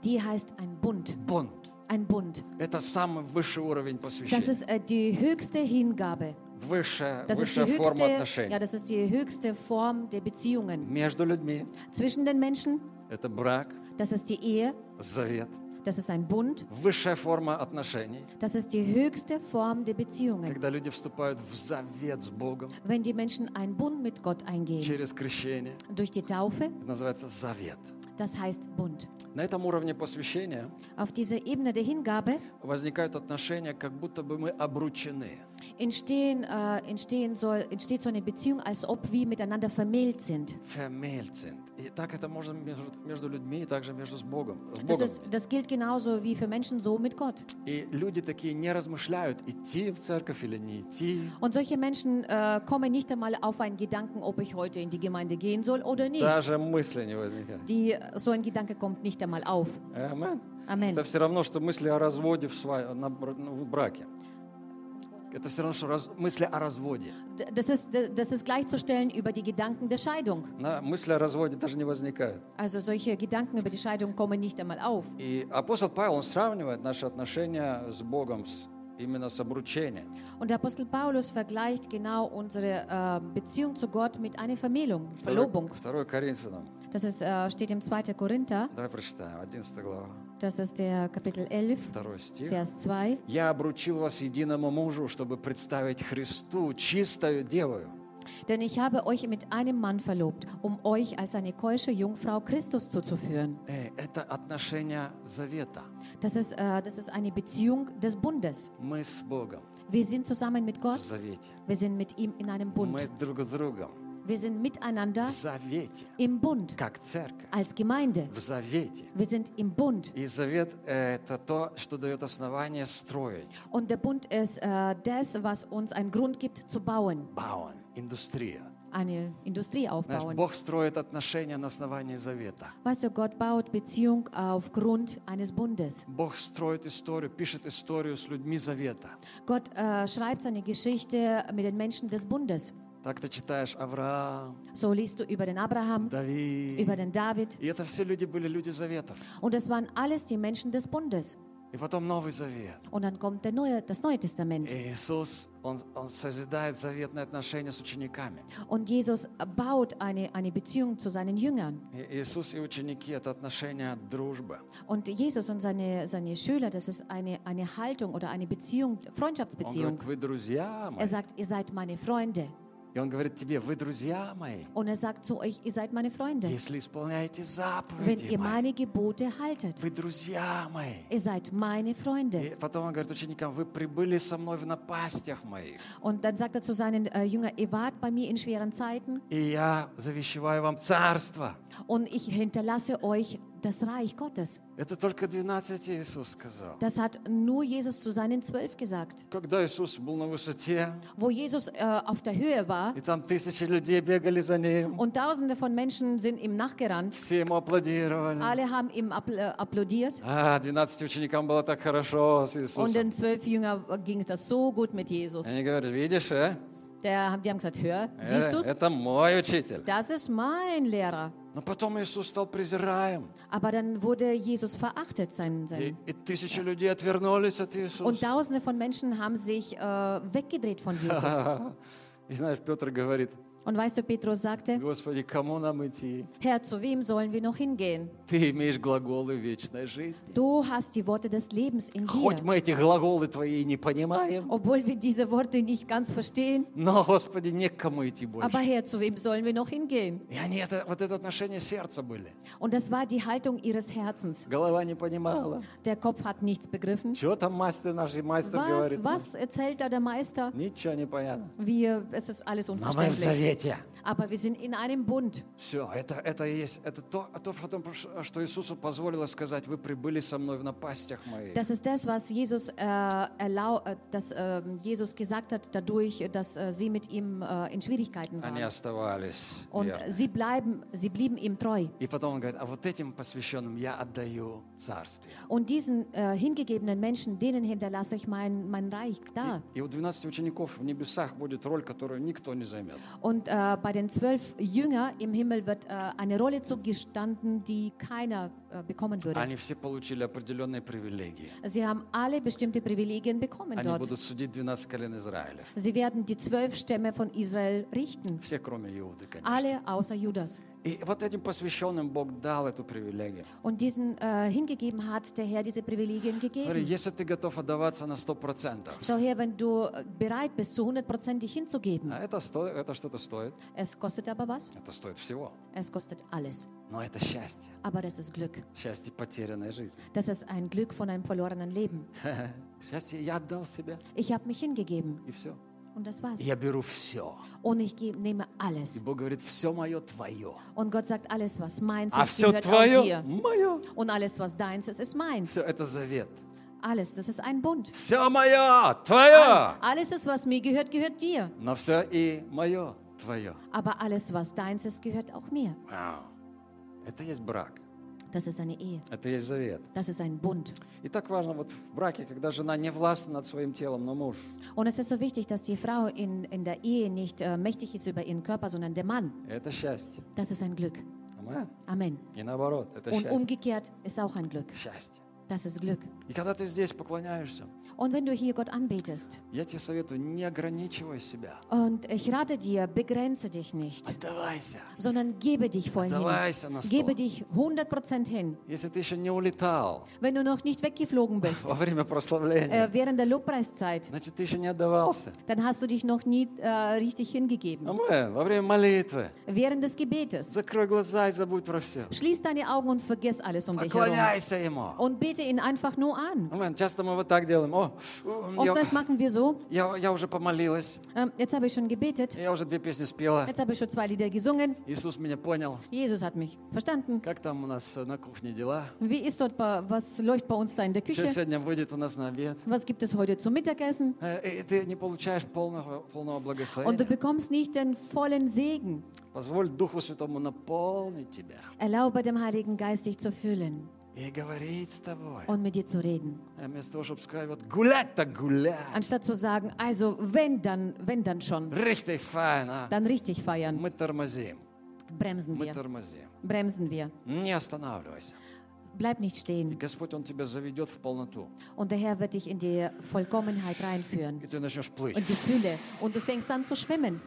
Speaker 2: Die heißt ein Bund.
Speaker 1: бонд.
Speaker 2: Ein Bund.
Speaker 1: Это самый высший уровень
Speaker 2: Das
Speaker 1: посвящения.
Speaker 2: ist äh, die höchste Hingabe.
Speaker 1: Высшая,
Speaker 2: Das
Speaker 1: высшая форма
Speaker 2: höchste, ja,
Speaker 1: отношений.
Speaker 2: das ist die höchste Form der Beziehungen
Speaker 1: Между людьми
Speaker 2: zwischen den Menschen.
Speaker 1: это брак,
Speaker 2: Das ist die Ehe.
Speaker 1: завет.
Speaker 2: Das ist ein Bund.
Speaker 1: высшая форма отношений,
Speaker 2: Das ist die höchste Form der Beziehungen.
Speaker 1: когда люди вступают в завет с Богом
Speaker 2: Wenn die Menschen einen Bund mit Gott eingehen.
Speaker 1: через крещение.
Speaker 2: Durch die Taufe,
Speaker 1: называется завет.
Speaker 2: das heißt Bund.
Speaker 1: На этом уровне посвящения
Speaker 2: Auf dieser Ebene der Hingabe
Speaker 1: возникают отношения, как будто бы мы обручены.
Speaker 2: entstehen, äh, entstehen soll, entsteht so eine Beziehung, als ob wir miteinander vermählt sind.
Speaker 1: Vermählt sind. И так это можно между, между людьми и также между с Богом. С
Speaker 2: Das,
Speaker 1: Богом.
Speaker 2: ist, das gilt genauso wie für Menschen so mit Gott.
Speaker 1: И люди такие не размышляют, идти в церковь или не идти.
Speaker 2: Und solche Menschen äh, kommen nicht einmal auf einen Gedanken, ob ich heute in die Gemeinde gehen soll oder nicht.
Speaker 1: Даже мысли не возникает.
Speaker 2: Die, so ein Gedanke kommt nicht einmal auf.
Speaker 1: Амен.
Speaker 2: Amen.
Speaker 1: Это все равно, что мысли о разводе в, сва- на бр- ну, в браке. Это все равно, что раз- мысли о разводе.
Speaker 2: D- Das ist, das ist gleichzustellen über die Gedanken der Scheidung.
Speaker 1: На- мысли о разводе даже не возникают.
Speaker 2: Also solche Gedanken über die Scheidung kommen nicht einmal auf.
Speaker 1: И апостол Павел, он сравнивает наши отношения с Богом с- именно с обручением.
Speaker 2: Und der Apostel Paulus vergleicht genau unsere äh, Beziehung zu Gott mit einer Vermählung, Verlobung.
Speaker 1: 2 Коринфянам.
Speaker 2: Das ist, äh, steht im 2. Korinther,
Speaker 1: Давай прочитаем, 11 глава,
Speaker 2: das ist der Kapitel 11,
Speaker 1: 2 стих.
Speaker 2: Vers 2.
Speaker 1: «Я обручил вас единому мужу, чтобы представить Христу чистою девою,
Speaker 2: Denn ich habe euch mit einem Mann verlobt, um euch als eine keusche Jungfrau Christus zuzuführen.
Speaker 1: Э, это отношение завета.
Speaker 2: Das ist, äh, das ist eine Beziehung des Bundes.
Speaker 1: Мы с Богом
Speaker 2: Wir sind zusammen mit
Speaker 1: в
Speaker 2: Gott,
Speaker 1: завете.
Speaker 2: wir sind mit ihm in einem
Speaker 1: Мы
Speaker 2: Bund.
Speaker 1: друг с другом
Speaker 2: wir sind miteinander im Bund als Gemeinde. Wir sind im Bund. Und der Bund ist äh, das, was uns einen Grund gibt zu bauen.
Speaker 1: Bauen, Industrie
Speaker 2: eine Industrie aufbauen. Weißt du, Gott baut Beziehung aufgrund eines Bundes. Gott äh, schreibt seine Geschichte mit den Menschen des Bundes.
Speaker 1: Так ты читаешь Авраам,
Speaker 2: So liest du über den Abraham,
Speaker 1: Давид.
Speaker 2: über den David.
Speaker 1: И это все люди были люди заветов.
Speaker 2: Und das waren alles die Menschen des Bundes.
Speaker 1: И потом Новый Завет.
Speaker 2: Und dann kommt der neue, das Neue Testament.
Speaker 1: И Иисус, он, он созидает заветные отношения с учениками.
Speaker 2: Und Jesus baut eine, eine Beziehung zu seinen Jüngern.
Speaker 1: И Иисус и ученики – это отношения дружбы.
Speaker 2: Und Jesus und seine, seine Schüler, das ist eine, eine Haltung oder eine Beziehung,
Speaker 1: Он
Speaker 2: Freundschaftsbeziehung.
Speaker 1: говорит, вы друзья мои.
Speaker 2: Er sagt, ihr seid meine Freunde.
Speaker 1: И он говорит тебе, вы друзья мои,
Speaker 2: Und er sagt zu euch, ihr seid meine Freunde,
Speaker 1: если исполняете
Speaker 2: wenn
Speaker 1: заповеди
Speaker 2: ihr
Speaker 1: мои.
Speaker 2: meine Gebote haltet.
Speaker 1: Вы друзья мои.
Speaker 2: Ihr seid meine Freunde.
Speaker 1: И потом он говорит ученикам, вы прибыли со мной в напастях моих.
Speaker 2: Und dann sagt er zu seinen äh, Jüngern, ihr wart bei mir in schweren Zeiten
Speaker 1: И я завещеваю вам царство.
Speaker 2: und ich hinterlasse euch das Reich Gottes.
Speaker 1: Это только 12 Иисус сказал.
Speaker 2: Das hat nur Jesus zu seinen Zwölf gesagt.
Speaker 1: Когда Иисус был на высоте,
Speaker 2: Wo Jesus äh, auf der Höhe war
Speaker 1: и там тысячи людей бегали за ним,
Speaker 2: und tausende von Menschen sind ihm nachgerannt,
Speaker 1: все ему аплодировали.
Speaker 2: alle haben ihm appl äh, applaudiert
Speaker 1: А, 12 ученикам было так хорошо с
Speaker 2: und
Speaker 1: Иисусом.
Speaker 2: den zwölf Jüngern ging es das so gut mit Jesus.
Speaker 1: Они говорят, видишь, э?
Speaker 2: Der, die haben gesagt, hör,
Speaker 1: Э,
Speaker 2: siehst du's?
Speaker 1: Это мой учитель.
Speaker 2: Das ist mein Lehrer.
Speaker 1: Но потом Иисус стал презираем.
Speaker 2: Aber dann wurde Jesus verachtet. Sein,
Speaker 1: И,
Speaker 2: sein.
Speaker 1: и тысячи людей отвернулись от
Speaker 2: Und
Speaker 1: Иисуса.
Speaker 2: tausende von Menschen haben sich äh, weggedreht von Jesus.
Speaker 1: И знаешь, Петр говорит,
Speaker 2: Und weißt du, Petrus sagte,
Speaker 1: Господи, кому нам идти?
Speaker 2: Herr, zu wem sollen wir noch hingehen?
Speaker 1: Ты имеешь глаголы вечной жизни.
Speaker 2: Du hast die Worte des Lebens in
Speaker 1: Хоть
Speaker 2: dir.
Speaker 1: мы эти глаголы твои и не понимаем,
Speaker 2: Obwohl wir diese Worte nicht ganz verstehen.
Speaker 1: но, Господи, не к кому идти больше.
Speaker 2: Aber Herr, zu wem sollen wir noch hingehen?
Speaker 1: И они, это, вот это отношение сердца были.
Speaker 2: Und das war die Haltung ihres Herzens.
Speaker 1: Голова не понимала.
Speaker 2: Der Kopf hat nichts begriffen.
Speaker 1: Что там мастер наш и мастер
Speaker 2: Was,
Speaker 1: говорит?
Speaker 2: was erzählt da der Meister?
Speaker 1: Ничего не понятно.
Speaker 2: Wir, es ist alles
Speaker 1: Но мы в
Speaker 2: unverständlich.
Speaker 1: завете. свете.
Speaker 2: Aber wir sind in einem Bund.
Speaker 1: Все, это, это и есть, это то, то что, что Иисусу позволило сказать, вы прибыли со мной в напастях моих.
Speaker 2: Das ist das, was Jesus, äh, erlau äh, dass, ähm, Jesus gesagt hat, dadurch, dass äh, sie mit ihm äh, in Schwierigkeiten
Speaker 1: Они
Speaker 2: waren.
Speaker 1: оставались.
Speaker 2: Und
Speaker 1: верны.
Speaker 2: sie, bleiben, sie blieben ihm treu.
Speaker 1: И потом он говорит, а вот этим посвященным я отдаю царствие.
Speaker 2: Und diesen äh, hingegebenen Menschen, denen hinterlasse ich mein, mein Reich da.
Speaker 1: И у 12 учеников в небесах будет роль, которую никто не займет.
Speaker 2: Und äh, bei den zwölf Jünger im Himmel wird äh, eine Rolle zugestanden, die keiner bekommen würde.
Speaker 1: Они все получили определенные привилегии.
Speaker 2: Sie haben alle bestimmte Privilegien bekommen
Speaker 1: Они
Speaker 2: dort.
Speaker 1: будут судить 12 колен Израиля.
Speaker 2: Sie werden die zwölf Stämme von Israel richten.
Speaker 1: Все, кроме Иуды, конечно.
Speaker 2: Alle außer Judas.
Speaker 1: И вот этим посвященным Бог дал эту привилегию.
Speaker 2: Und diesen äh, hingegeben hat der Herr diese Privilegien
Speaker 1: Смотри,
Speaker 2: gegeben.
Speaker 1: если ты готов отдаваться на 100%,
Speaker 2: Schau her, wenn du äh, bereit bist, zu hundertprozentig hinzugeben.
Speaker 1: а это, сто- это что-то стоит,
Speaker 2: Es kostet aber was?
Speaker 1: это стоит всего.
Speaker 2: Es kostet alles.
Speaker 1: Но это счастье,
Speaker 2: Aber das ist Glück.
Speaker 1: счастье потерянной жизни.
Speaker 2: Das ist ein Glück von einem verlorenen Leben.
Speaker 1: Счастье, я отдал себя,
Speaker 2: Ich habe mich hingegeben
Speaker 1: и все.
Speaker 2: und das war's.
Speaker 1: Я беру все.
Speaker 2: Und ich ge- nehme
Speaker 1: И
Speaker 2: alles.
Speaker 1: Бог говорит, все мое твое.
Speaker 2: Und Gott sagt, alles, was meins
Speaker 1: А
Speaker 2: ist,
Speaker 1: все
Speaker 2: gehört auch
Speaker 1: твое
Speaker 2: dir.
Speaker 1: мое.
Speaker 2: Und alles, was deins ist, ist meins.
Speaker 1: Все, это завет.
Speaker 2: Alles, das ist ein Bund.
Speaker 1: Все мое, твое.
Speaker 2: Alles ist, was mir gehört, gehört dir.
Speaker 1: Но все и мое, твое.
Speaker 2: Aber alles, was deins ist, gehört auch mir.
Speaker 1: Вау. Это есть брак.
Speaker 2: Das ist eine Ehe.
Speaker 1: Это есть завет.
Speaker 2: Das ist ein Bund.
Speaker 1: И так важно вот в браке, когда жена не властна над своим телом, но муж.
Speaker 2: Und es ist so wichtig, dass die Frau in, in der Ehe nicht äh, mächtig ist über ihren Körper, sondern der Mann.
Speaker 1: Это счастье.
Speaker 2: Das ist ein Glück.
Speaker 1: Amen.
Speaker 2: Amen.
Speaker 1: И наоборот, это
Speaker 2: Und
Speaker 1: счастье.
Speaker 2: umgekehrt ist auch ein Glück.
Speaker 1: Счастье.
Speaker 2: Das ist Glück.
Speaker 1: И когда ты здесь поклоняешься,
Speaker 2: Und wenn du hier Gott anbetest,
Speaker 1: я тебе советую, не ограничивай себя.
Speaker 2: und ich rate dir, begrenze dich nicht,
Speaker 1: Отдавайся.
Speaker 2: sondern gebe dich voll hin.
Speaker 1: Отдавайся на
Speaker 2: Gebe
Speaker 1: сто.
Speaker 2: dich 100% hin.
Speaker 1: Если ты еще не улетал
Speaker 2: Wenn du noch nicht weggeflogen bist,
Speaker 1: во время прославления,
Speaker 2: äh, während der Lobpreiszeit,
Speaker 1: значит, ты еще не отдавался.
Speaker 2: dann hast du dich noch nie äh, richtig hingegeben.
Speaker 1: Амен. Во время молитвы
Speaker 2: Während des Gebetes,
Speaker 1: закрой глаза и забудь про все.
Speaker 2: schließ deine Augen und vergiss alles um dich herum.
Speaker 1: Поклоняйся Ему.
Speaker 2: Und bete ihn einfach nur an.
Speaker 1: Амен. Часто мы вот так делаем. О, я,
Speaker 2: Oftmals machen wir so,
Speaker 1: я, я уже помолилась,
Speaker 2: ähm, jetzt habe ich schon gebetet,
Speaker 1: я уже две песни спела.
Speaker 2: jetzt habe ich schon zwei Lieder gesungen,
Speaker 1: Иисус меня понял.
Speaker 2: Jesus hat mich verstanden.
Speaker 1: Как там у нас э, на кухне дела?
Speaker 2: Wie ist dort, bei, was läuft bei uns da in der
Speaker 1: Что
Speaker 2: Küche?
Speaker 1: сегодня выйдет у нас на обед?
Speaker 2: Was gibt es heute zum Mittagessen?
Speaker 1: Э, И ты не получаешь полного, полного
Speaker 2: Und du
Speaker 1: благословения.
Speaker 2: bekommst nicht den vollen Segen.
Speaker 1: Позволь Духу Святому наполнить тебя
Speaker 2: Erlaube dem Heiligen Geist, dich zu füllen und mit dir zu reden. Anstatt zu sagen, also wenn dann, wenn dann schon.
Speaker 1: Richtig feiern.
Speaker 2: Dann richtig feiern. Bremsen wir. Bremsen wir. Bleib nicht stehen. Und der Herr wird dich in die Vollkommenheit reinführen. Und die Fülle. Und du fängst an zu schwimmen.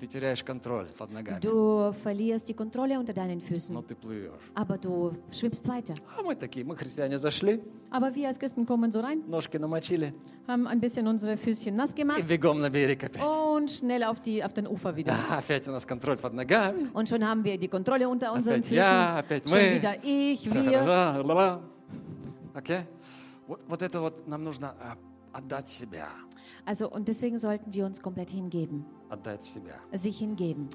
Speaker 1: Ты теряешь контроль под ногами,
Speaker 2: Du verlierst die Kontrolle unter deinen
Speaker 1: но ты плывешь.
Speaker 2: Aber du schwimmst weiter.
Speaker 1: А мы такие, мы христиане зашли,
Speaker 2: Aber wir als Christen kommen so rein,
Speaker 1: ножки намочили
Speaker 2: haben ein bisschen unsere Füßchen nass
Speaker 1: и бегом на берег опять.
Speaker 2: und schnell auf, die, auf den Ufer wieder.
Speaker 1: А, Опять у нас контроль под ногами.
Speaker 2: Und schon haben wir die Kontrolle unter unseren
Speaker 1: Опять я, опять
Speaker 2: Schon
Speaker 1: мы.
Speaker 2: wieder ich, wir.
Speaker 1: Вот, вот это вот нам нужно а, отдать себя.
Speaker 2: Also und deswegen sollten wir uns komplett hingeben. Sich hingeben.